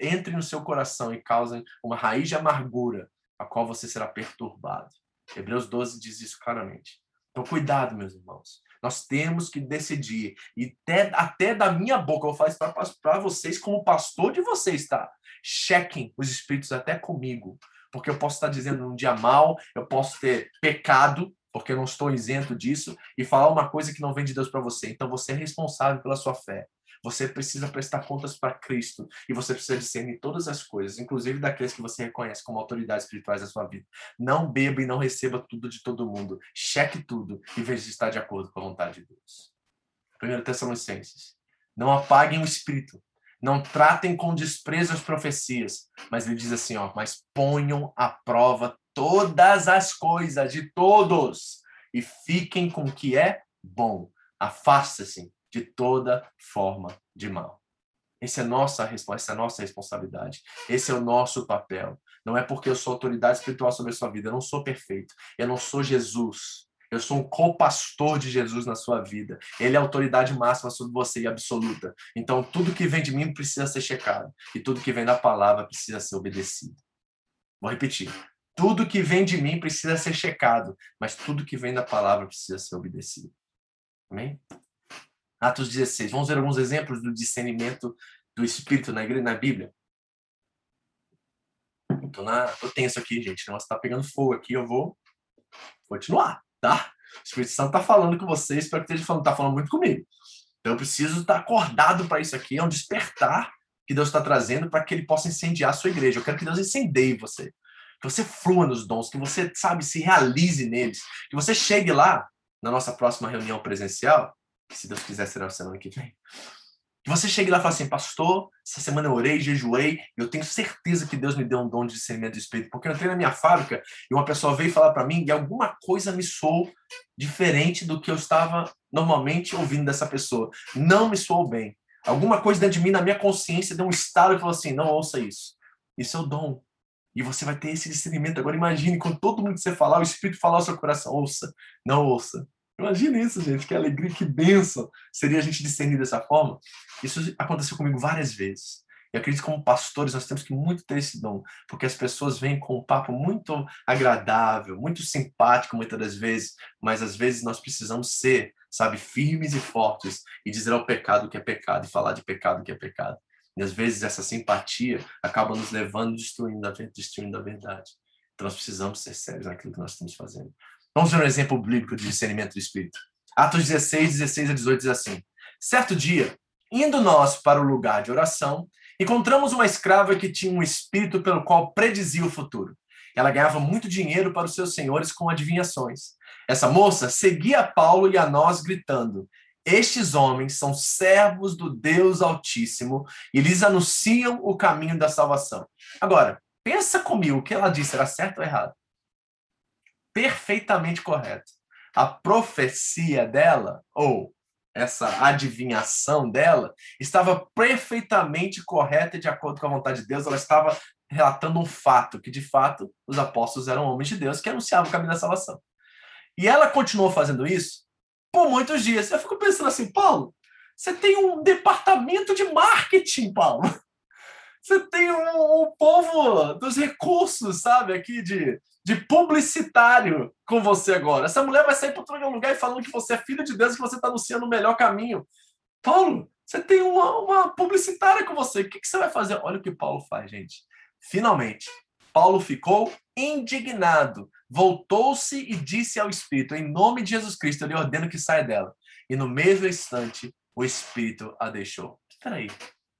entrem no seu coração e causem uma raiz de amargura, a qual você será perturbado. Hebreus 12 diz isso claramente. Então, cuidado, meus irmãos. Nós temos que decidir. E até, até da minha boca, eu isso para vocês, como pastor de vocês, tá? Chequem os espíritos até comigo. Porque eu posso estar dizendo um dia mal, eu posso ter pecado, porque eu não estou isento disso, e falar uma coisa que não vem de Deus para você. Então você é responsável pela sua fé. Você precisa prestar contas para Cristo e você precisa discernir todas as coisas, inclusive daqueles que você reconhece como autoridades espirituais da sua vida. Não beba e não receba tudo de todo mundo. Cheque tudo e veja se está de acordo com a vontade de Deus. 1 Tessalonicenses. Não apaguem o espírito. Não tratem com desprezo as profecias. Mas ele diz assim, ó, mas ponham à prova todas as coisas de todos e fiquem com o que é bom. Afasta-se de toda forma de mal. Essa é nossa essa é nossa responsabilidade. Esse é o nosso papel. Não é porque eu sou autoridade espiritual sobre a sua vida, eu não sou perfeito. Eu não sou Jesus. Eu sou um co-pastor de Jesus na sua vida. Ele é a autoridade máxima sobre você e absoluta. Então, tudo que vem de mim precisa ser checado. E tudo que vem da palavra precisa ser obedecido. Vou repetir. Tudo que vem de mim precisa ser checado, mas tudo que vem da palavra precisa ser obedecido. Amém? Atos 16. Vamos ver alguns exemplos do discernimento do Espírito na igreja, na Bíblia. Tô, na, tenso aqui, gente. O negócio tá pegando fogo aqui. Eu vou continuar, tá? O Espírito Santo tá falando com vocês. Espero que esteja falando. Tá falando muito comigo. Então eu preciso estar acordado para isso aqui. É um despertar que Deus está trazendo para que ele possa incendiar a sua igreja. Eu quero que Deus incendeie você. Que você flua nos dons, que você, sabe, se realize neles. Que você chegue lá na nossa próxima reunião presencial que se Deus quiser será a semana que vem. Que você chegue lá e fale assim, pastor, essa semana eu orei, jejuei, eu tenho certeza que Deus me deu um dom de discernimento do Espírito, porque eu entrei na minha fábrica e uma pessoa veio falar para mim e alguma coisa me soou diferente do que eu estava normalmente ouvindo dessa pessoa. Não me soou bem. Alguma coisa dentro de mim, na minha consciência, deu um estalo e falou assim, não ouça isso. Isso é o dom. E você vai ter esse discernimento. Agora imagine, com todo mundo que você falar, o Espírito falar ao seu coração, ouça, não ouça. Imagina isso, gente, que alegria, que bênção seria a gente discernir dessa forma. Isso aconteceu comigo várias vezes. E acredito que como pastores nós temos que muito ter esse dom, porque as pessoas vêm com um papo muito agradável, muito simpático muitas das vezes, mas às vezes nós precisamos ser, sabe, firmes e fortes e dizer ao pecado que é pecado e falar de pecado que é pecado. E às vezes essa simpatia acaba nos levando destruindo a, destruindo a verdade. Então nós precisamos ser sérios naquilo que nós estamos fazendo. Vamos ver um exemplo bíblico de discernimento do Espírito. Atos 16, 16 a 18 diz assim: Certo dia, indo nós para o lugar de oração, encontramos uma escrava que tinha um espírito pelo qual predizia o futuro. Ela ganhava muito dinheiro para os seus senhores com adivinhações. Essa moça seguia Paulo e a nós, gritando: Estes homens são servos do Deus Altíssimo e lhes anunciam o caminho da salvação. Agora, pensa comigo, o que ela disse era certo ou errado? Perfeitamente correto. A profecia dela, ou essa adivinhação dela, estava perfeitamente correta e de acordo com a vontade de Deus. Ela estava relatando um fato, que de fato os apóstolos eram homens de Deus que anunciavam o caminho da salvação. E ela continuou fazendo isso por muitos dias. Eu fico pensando assim, Paulo, você tem um departamento de marketing, Paulo. Você tem um, um povo dos recursos, sabe, aqui de de publicitário com você agora. Essa mulher vai sair para outro lugar e falando que você é filho de Deus que você está anunciando o melhor caminho. Paulo, você tem uma, uma publicitária com você. O que, que você vai fazer? Olha o que Paulo faz, gente. Finalmente, Paulo ficou indignado, voltou-se e disse ao Espírito: Em nome de Jesus Cristo, eu lhe ordeno que saia dela. E no mesmo instante, o Espírito a deixou. Espera aí.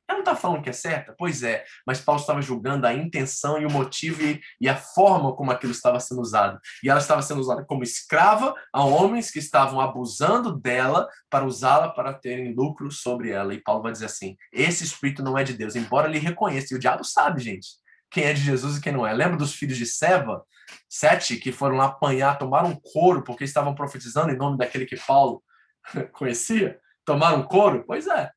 Ela não está falando que é certa? Pois é, mas Paulo estava julgando a intenção e o motivo e, e, a forma como aquilo estava sendo usado. E ela estava sendo usada como escrava a homens que estavam abusando dela para usá-la para terem lucro sobre ela. E Paulo vai dizer assim: esse espírito não é de Deus, embora ele reconheça. E o diabo sabe, gente, quem é de Jesus e quem não é. Lembra dos filhos de Seva? Sete que foram lá apanhar, tomaram couro porque estavam profetizando em nome daquele que Paulo conhecia? Tomaram couro? Pois é.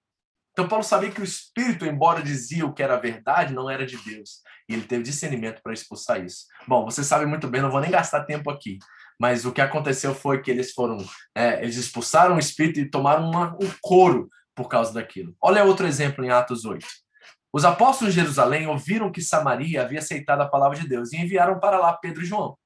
Então, Paulo sabia que o Espírito, embora dizia o que era verdade, não era de Deus. E ele teve discernimento para expulsar isso. Bom, você sabe muito bem, não vou nem gastar tempo aqui. Mas o que aconteceu foi que eles foram, é, eles expulsaram o Espírito e tomaram uma, um couro por causa daquilo. Olha outro exemplo em Atos 8. Os apóstolos de Jerusalém ouviram que Samaria havia aceitado a palavra de Deus e enviaram para lá Pedro e João.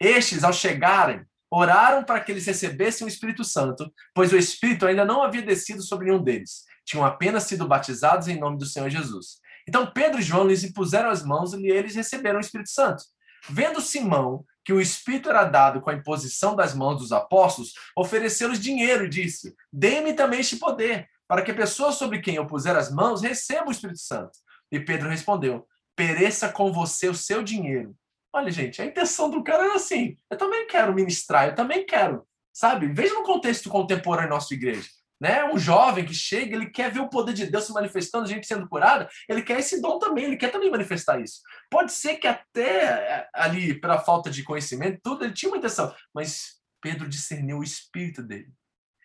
Estes, ao chegarem, oraram para que eles recebessem o Espírito Santo, pois o Espírito ainda não havia descido sobre nenhum deles. Tinham apenas sido batizados em nome do Senhor Jesus. Então Pedro e João lhes impuseram as mãos e eles receberam o Espírito Santo. Vendo Simão que o Espírito era dado com a imposição das mãos dos apóstolos, ofereceu-lhes dinheiro e disse: Dê-me também este poder, para que a pessoa sobre quem eu puser as mãos receba o Espírito Santo. E Pedro respondeu: Pereça com você o seu dinheiro. Olha, gente, a intenção do cara era assim: eu também quero ministrar, eu também quero, sabe? Veja no contexto contemporâneo da nossa igreja. Né? Um jovem que chega, ele quer ver o poder de Deus se manifestando, gente sendo curada, ele quer esse dom também, ele quer também manifestar isso. Pode ser que até é, ali, pela falta de conhecimento, tudo, ele tinha uma intenção, mas Pedro discerniu o espírito dele.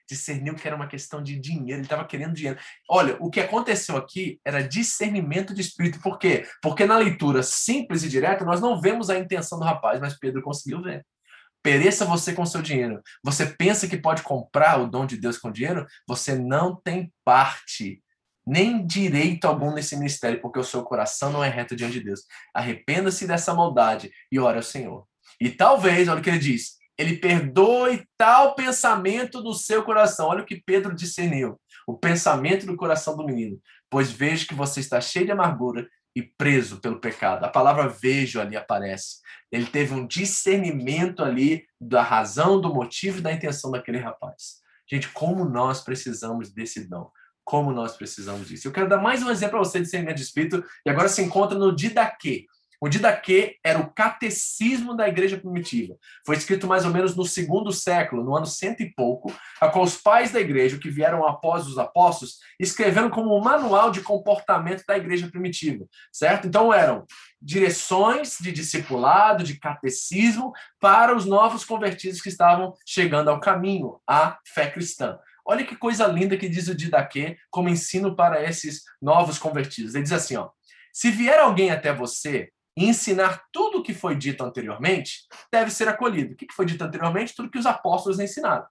Discerniu que era uma questão de dinheiro, ele estava querendo dinheiro. Olha, o que aconteceu aqui era discernimento de espírito. Por quê? Porque na leitura simples e direta, nós não vemos a intenção do rapaz, mas Pedro conseguiu ver. Pereça você com seu dinheiro. Você pensa que pode comprar o dom de Deus com dinheiro? Você não tem parte, nem direito algum nesse ministério, porque o seu coração não é reto diante de Deus. Arrependa-se dessa maldade e ore ao Senhor. E talvez, olha o que ele diz, ele perdoe tal pensamento do seu coração. Olha o que Pedro discerniu. O pensamento do coração do menino. Pois vejo que você está cheio de amargura e preso pelo pecado. A palavra vejo ali aparece. Ele teve um discernimento ali da razão, do motivo e da intenção daquele rapaz. Gente, como nós precisamos desse dom. Como nós precisamos disso. Eu quero dar mais um exemplo para você de discernimento de espírito, e agora se encontra no Didaquê. O Didaquê era o catecismo da igreja primitiva. Foi escrito mais ou menos no segundo século, no ano cento e pouco, a qual os pais da igreja, que vieram após os apóstolos, escreveram como um manual de comportamento da igreja primitiva, certo? Então eram direções de discipulado, de catecismo para os novos convertidos que estavam chegando ao caminho, à fé cristã. Olha que coisa linda que diz o Didaquê como ensino para esses novos convertidos. Ele diz assim, ó: Se vier alguém até você e ensinar tudo o que foi dito anteriormente, deve ser acolhido. O que foi dito anteriormente? Tudo que os apóstolos ensinaram.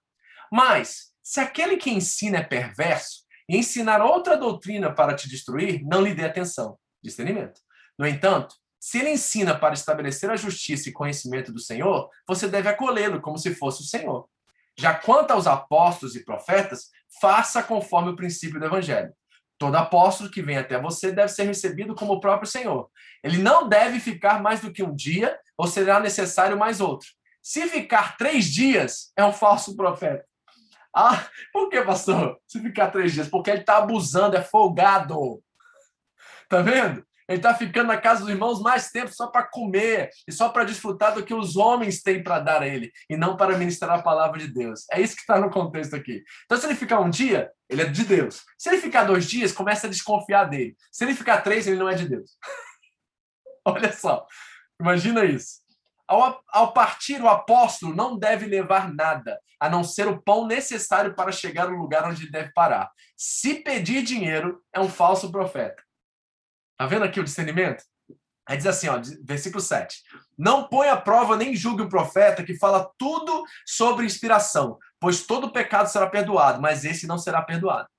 Mas, se aquele que ensina é perverso e ensinar outra doutrina para te destruir, não lhe dê atenção. Discernimento. No entanto, se ele ensina para estabelecer a justiça e conhecimento do Senhor, você deve acolhê-lo como se fosse o Senhor. Já quanto aos apóstolos e profetas, faça conforme o princípio do Evangelho. Todo apóstolo que vem até você deve ser recebido como o próprio Senhor. Ele não deve ficar mais do que um dia, ou será necessário mais outro. Se ficar três dias, é um falso profeta. Ah, por que, pastor? Se ficar três dias? Porque ele está abusando, é folgado. Tá vendo? Ele está ficando na casa dos irmãos mais tempo só para comer e só para desfrutar do que os homens têm para dar a ele e não para ministrar a palavra de Deus. É isso que está no contexto aqui. Então, se ele ficar um dia, ele é de Deus. Se ele ficar dois dias, começa a desconfiar dele. Se ele ficar três, ele não é de Deus. Olha só, imagina isso. Ao, ao partir, o apóstolo não deve levar nada, a não ser o pão necessário para chegar no lugar onde deve parar. Se pedir dinheiro, é um falso profeta. Tá vendo aqui o discernimento? Aí diz assim, ó, versículo 7. Não põe à prova nem julgue o profeta que fala tudo sobre inspiração, pois todo pecado será perdoado, mas esse não será perdoado.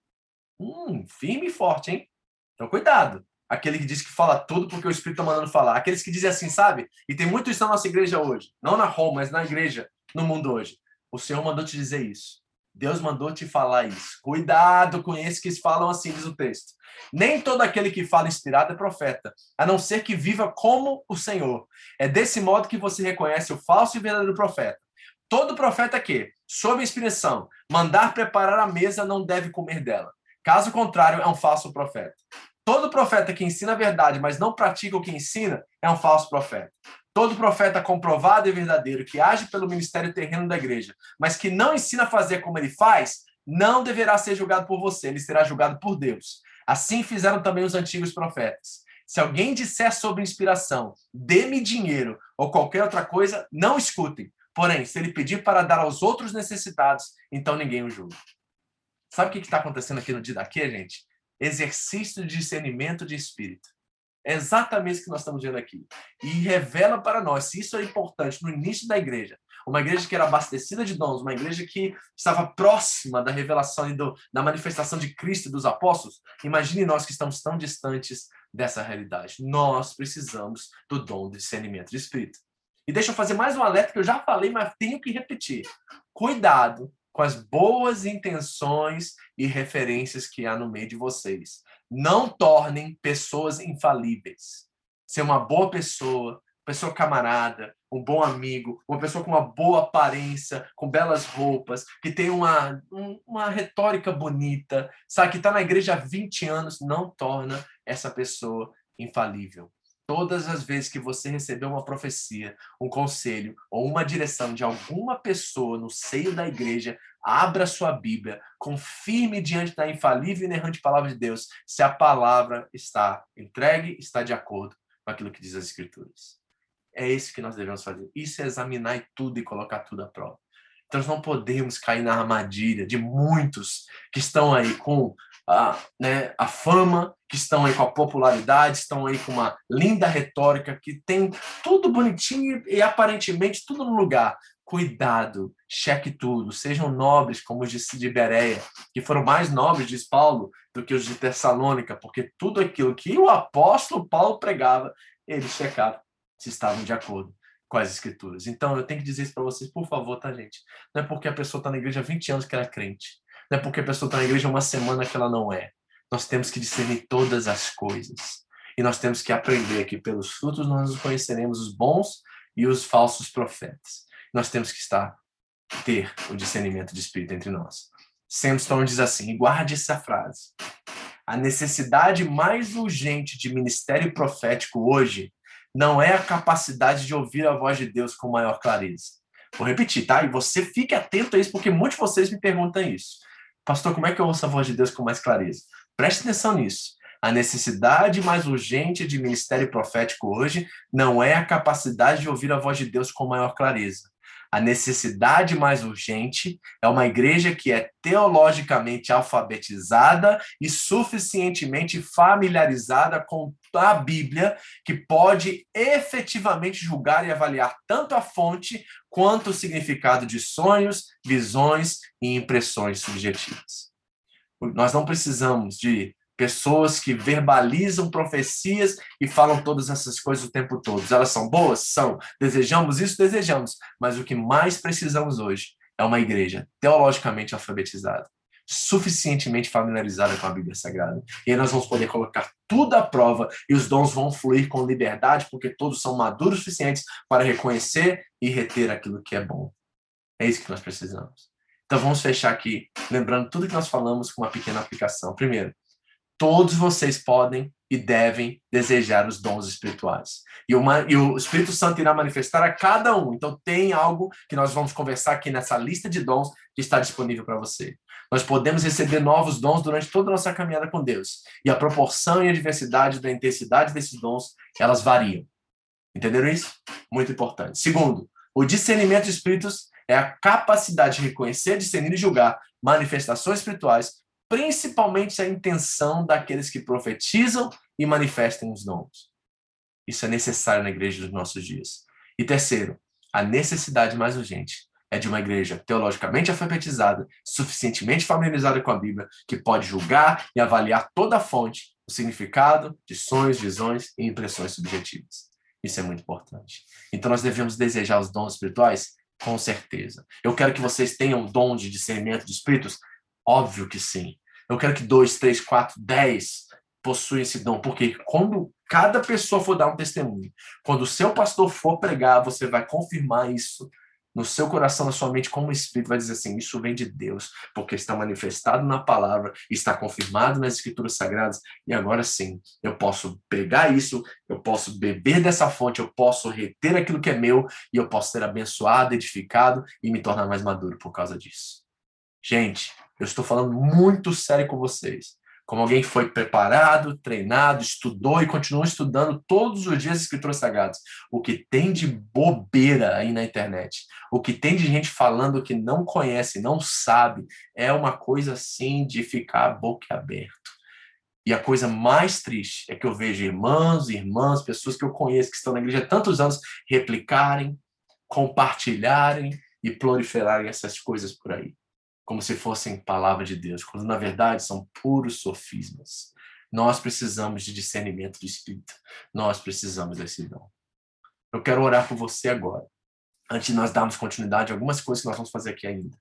Hum, firme e forte, hein? Então, cuidado. Aquele que diz que fala tudo porque o Espírito está mandando falar. Aqueles que dizem assim, sabe? E tem muito isso na nossa igreja hoje. Não na Roma, mas na igreja, no mundo hoje. O Senhor mandou te dizer isso. Deus mandou te falar isso. Cuidado com esses que falam assim, diz o texto. Nem todo aquele que fala inspirado é profeta, a não ser que viva como o Senhor. É desse modo que você reconhece o falso e verdadeiro profeta. Todo profeta que, sob inspiração, mandar preparar a mesa não deve comer dela. Caso contrário, é um falso profeta. Todo profeta que ensina a verdade, mas não pratica o que ensina, é um falso profeta. Todo profeta comprovado e verdadeiro que age pelo ministério terreno da igreja, mas que não ensina a fazer como ele faz, não deverá ser julgado por você, ele será julgado por Deus. Assim fizeram também os antigos profetas. Se alguém disser sobre inspiração, dê-me dinheiro ou qualquer outra coisa, não escutem. Porém, se ele pedir para dar aos outros necessitados, então ninguém o julga. Sabe o que está acontecendo aqui no dia daqui, gente? Exercício de discernimento de espírito. É exatamente isso que nós estamos vendo aqui. E revela para nós, se isso é importante no início da igreja, uma igreja que era abastecida de dons, uma igreja que estava próxima da revelação e do, da manifestação de Cristo e dos apóstolos, imagine nós que estamos tão distantes dessa realidade. Nós precisamos do dom de discernimento de espírito. E deixa eu fazer mais um alerta que eu já falei, mas tenho que repetir. Cuidado com as boas intenções e referências que há no meio de vocês. Não tornem pessoas infalíveis. Ser uma boa pessoa, pessoa camarada, um bom amigo, uma pessoa com uma boa aparência, com belas roupas, que tem uma, uma retórica bonita, sabe, que está na igreja há 20 anos, não torna essa pessoa infalível. Todas as vezes que você recebeu uma profecia, um conselho ou uma direção de alguma pessoa no seio da igreja, abra sua Bíblia, confirme diante da infalível e inerrante palavra de Deus se a palavra está entregue, está de acordo com aquilo que diz as Escrituras. É isso que nós devemos fazer. Isso é examinar tudo e colocar tudo à prova. Então, nós não podemos cair na armadilha de muitos que estão aí com a, né, a fama, que estão aí com a popularidade, estão aí com uma linda retórica, que tem tudo bonitinho e aparentemente tudo no lugar. Cuidado, cheque tudo, sejam nobres como os de Bereia, que foram mais nobres, diz Paulo, do que os de Tessalônica, porque tudo aquilo que o apóstolo Paulo pregava, ele checava se estavam de acordo com as escrituras. Então, eu tenho que dizer isso para vocês, por favor, tá, gente? Não é porque a pessoa está na igreja há 20 anos que ela é crente. Não é porque a pessoa está na igreja uma semana que ela não é. Nós temos que discernir todas as coisas. E nós temos que aprender que pelos frutos nós conheceremos os bons e os falsos profetas. Nós temos que estar, ter o discernimento de espírito entre nós. Samson diz assim, guarde essa frase. A necessidade mais urgente de ministério profético hoje não é a capacidade de ouvir a voz de Deus com maior clareza. Vou repetir, tá? E você fique atento a isso, porque muitos de vocês me perguntam isso. Pastor, como é que eu ouço a voz de Deus com mais clareza? Preste atenção nisso. A necessidade mais urgente de ministério profético hoje não é a capacidade de ouvir a voz de Deus com maior clareza, a necessidade mais urgente é uma igreja que é teologicamente alfabetizada e suficientemente familiarizada com a Bíblia, que pode efetivamente julgar e avaliar tanto a fonte quanto o significado de sonhos, visões e impressões subjetivas. Nós não precisamos de pessoas que verbalizam profecias e falam todas essas coisas o tempo todo. Elas são boas? São. Desejamos isso? Desejamos. Mas o que mais precisamos hoje é uma igreja teologicamente alfabetizada, suficientemente familiarizada com a Bíblia Sagrada. E aí nós vamos poder colocar tudo à prova e os dons vão fluir com liberdade, porque todos são maduros suficientes para reconhecer e reter aquilo que é bom. É isso que nós precisamos. Então vamos fechar aqui, lembrando tudo que nós falamos com uma pequena aplicação. Primeiro, todos vocês podem e devem desejar os dons espirituais. E, uma, e, o Espírito Santo irá manifestar a cada um. Então, tem algo que nós vamos conversar aqui nessa lista de dons que está disponível para você. Nós podemos receber novos dons durante toda a nossa caminhada com Deus. E a proporção e a diversidade da intensidade desses dons, elas variam. Entenderam isso? Muito importante. Segundo, o discernimento de espíritos é a capacidade de reconhecer, discernir e julgar manifestações espirituais principalmente a intenção daqueles que profetizam e manifestem os dons. Isso é necessário na igreja dos nossos dias. E terceiro, a necessidade mais urgente é de uma igreja teologicamente alfabetizada, suficientemente familiarizada com a Bíblia, que pode julgar e avaliar toda a fonte, o significado de sonhos, visões e impressões subjetivas. Isso é muito importante. Então nós devemos desejar os dons espirituais? Com certeza. Eu quero que vocês tenham dom de discernimento de espíritos? Óbvio que sim. Eu quero que dois, três, quatro, dez possuem esse dom, porque quando cada pessoa for dar um testemunho, quando o seu pastor for pregar, você vai confirmar isso no seu coração, na sua mente, como o Espírito vai dizer assim: isso vem de Deus, porque está manifestado na palavra, está confirmado nas Escrituras Sagradas, e agora sim, eu posso pegar isso, eu posso beber dessa fonte, eu posso reter aquilo que é meu, e eu posso ser abençoado, edificado e me tornar mais maduro por causa disso. Gente, eu estou falando muito sério com vocês. Como alguém que foi preparado, treinado, estudou e continua estudando todos os dias as escrituras sagradas. O que tem de bobeira aí na internet, o que tem de gente falando que não conhece, não sabe, é uma coisa assim de ficar boca aberta. E a coisa mais triste é que eu vejo irmãos, irmãs, pessoas que eu conheço que estão na igreja há tantos anos replicarem, compartilharem e proliferarem essas coisas por aí como se fossem palavra de Deus, quando na verdade são puros sofismas. Nós precisamos de discernimento de espírito. Nós precisamos desse dom. Eu quero orar por você agora. Antes de nós darmos continuidade algumas coisas que nós vamos fazer aqui ainda.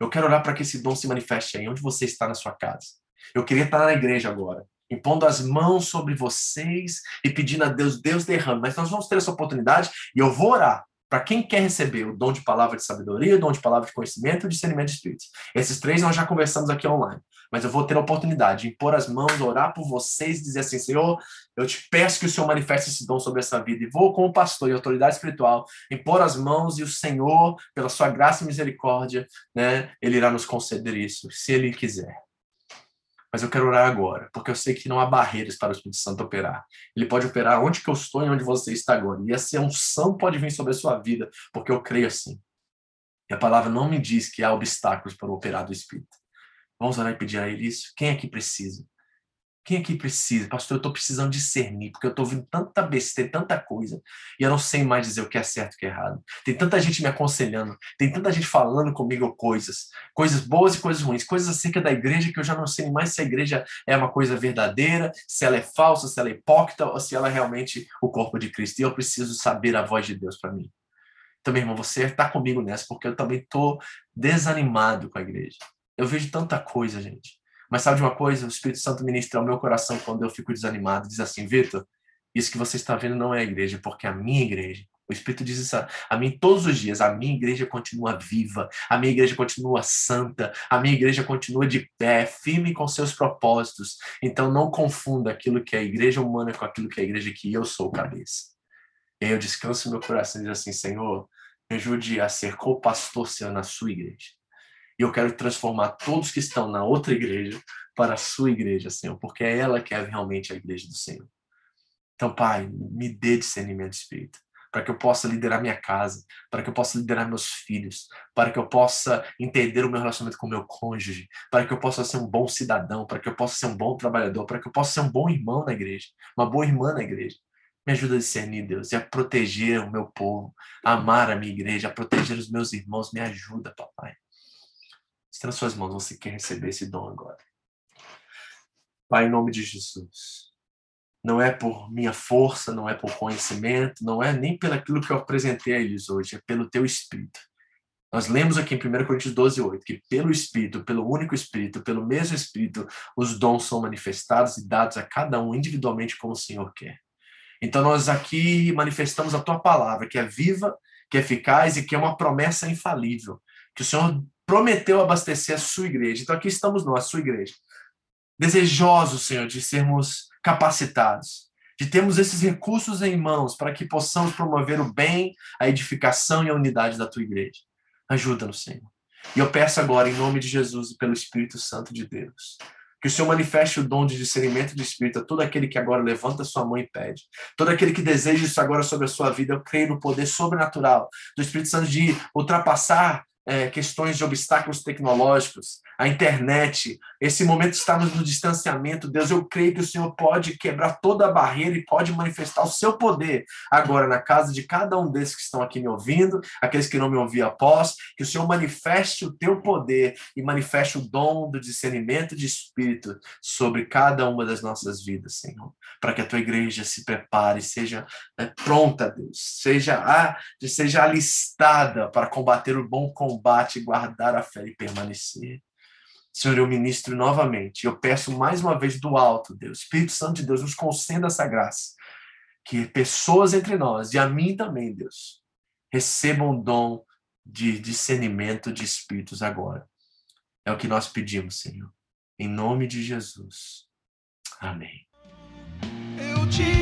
Eu quero orar para que esse dom se manifeste aí, onde você está na sua casa. Eu queria estar na igreja agora, impondo as mãos sobre vocês e pedindo a Deus, Deus derrame. Mas nós vamos ter essa oportunidade e eu vou orar para quem quer receber o dom de palavra de sabedoria, o dom de palavra de conhecimento e o discernimento de espíritos. Esses três nós já conversamos aqui online mas eu vou ter a oportunidade de impor as mãos, orar por vocês e dizer assim: Senhor, eu te peço que o Senhor manifeste esse dom sobre essa vida. E vou, como pastor e autoridade espiritual, impor as mãos e o Senhor, pela sua graça e misericórdia, né, ele irá nos conceder isso, se ele quiser. Mas eu quero orar agora, porque eu sei que não há barreiras para o Espírito Santo operar. Ele pode operar onde que eu estou e onde você está agora. E essa unção pode vir sobre a sua vida, porque eu creio assim. E a palavra não me diz que há obstáculos para o operar do Espírito. Vamos orar e pedir a Ele isso? Quem aqui precisa? Quem aqui precisa? Pastor, eu estou precisando discernir, porque eu estou ouvindo tanta besteira, tanta coisa, e eu não sei mais dizer o que é certo e o que é errado. Tem tanta gente me aconselhando, tem tanta gente falando comigo coisas, coisas boas e coisas ruins, coisas acerca da igreja que eu já não sei mais se a igreja é uma coisa verdadeira, se ela é falsa, se ela é hipócrita, ou se ela é realmente o corpo de Cristo. E eu preciso saber a voz de Deus para mim. Então, meu irmão, você está comigo nessa, porque eu também estou desanimado com a igreja. Eu vejo tanta coisa, gente. Mas sabe de uma coisa? O Espírito Santo ministra ao meu coração quando eu fico desanimado. Diz assim, Vitor, isso que você está vendo não é a igreja, porque a minha igreja. O Espírito diz isso a, a mim todos os dias. A minha igreja continua viva, a minha igreja continua santa, a minha igreja continua de pé, firme com seus propósitos. Então não confunda aquilo que é a igreja humana com aquilo que é a igreja que eu sou cabeça. E aí eu descanso meu coração e diz assim, Senhor, me ajude a ser co-pastor seu na sua igreja. E eu quero transformar todos que estão na outra igreja para a sua igreja, Senhor, porque é ela que é realmente a igreja do Senhor. Então, Pai, me dê discernimento de espírito, para que eu possa liderar minha casa, para que eu possa liderar meus filhos, para que eu possa entender o meu relacionamento com o meu cônjuge, para que eu possa ser um bom cidadão, para que eu possa ser um bom trabalhador, para que eu possa ser um bom irmão na igreja, uma boa irmã na igreja. Me ajuda a discernir, Deus, e a proteger o meu povo, a amar a minha igreja, a proteger os meus irmãos. Me ajuda, papai. Nas suas mãos, você quer receber esse dom agora. Pai, em nome de Jesus. Não é por minha força, não é por conhecimento, não é nem pelo aquilo que eu apresentei a eles hoje, é pelo teu Espírito. Nós lemos aqui em 1 Coríntios 12, 8, que pelo Espírito, pelo único Espírito, pelo mesmo Espírito, os dons são manifestados e dados a cada um individualmente como o Senhor quer. Então nós aqui manifestamos a tua palavra, que é viva, que é eficaz e que é uma promessa infalível. Que o Senhor prometeu abastecer a sua igreja. Então aqui estamos nós, a sua igreja, desejosos, Senhor, de sermos capacitados, de termos esses recursos em mãos para que possamos promover o bem, a edificação e a unidade da tua igreja. Ajuda-nos, Senhor. E eu peço agora, em nome de Jesus e pelo Espírito Santo de Deus, que o Senhor manifeste o dom de discernimento de espírito a todo aquele que agora levanta sua mão e pede. Todo aquele que deseja isso agora sobre a sua vida, eu creio no poder sobrenatural do Espírito Santo de ultrapassar é, questões de obstáculos tecnológicos, a internet, esse momento estamos no distanciamento. Deus, eu creio que o Senhor pode quebrar toda a barreira e pode manifestar o seu poder agora na casa de cada um desses que estão aqui me ouvindo, aqueles que não me ouviam após, que o Senhor manifeste o teu poder e manifeste o dom do discernimento de espírito sobre cada uma das nossas vidas, Senhor, para que a tua igreja se prepare, seja né, pronta, Deus, seja, a, seja alistada para combater o bom combate, guardar a fé e permanecer. Senhor, eu ministro novamente. Eu peço mais uma vez do alto, Deus, Espírito Santo de Deus, nos conceda essa graça. Que pessoas entre nós, e a mim também, Deus, recebam o dom de discernimento de espíritos agora. É o que nós pedimos, Senhor. Em nome de Jesus. Amém. Eu te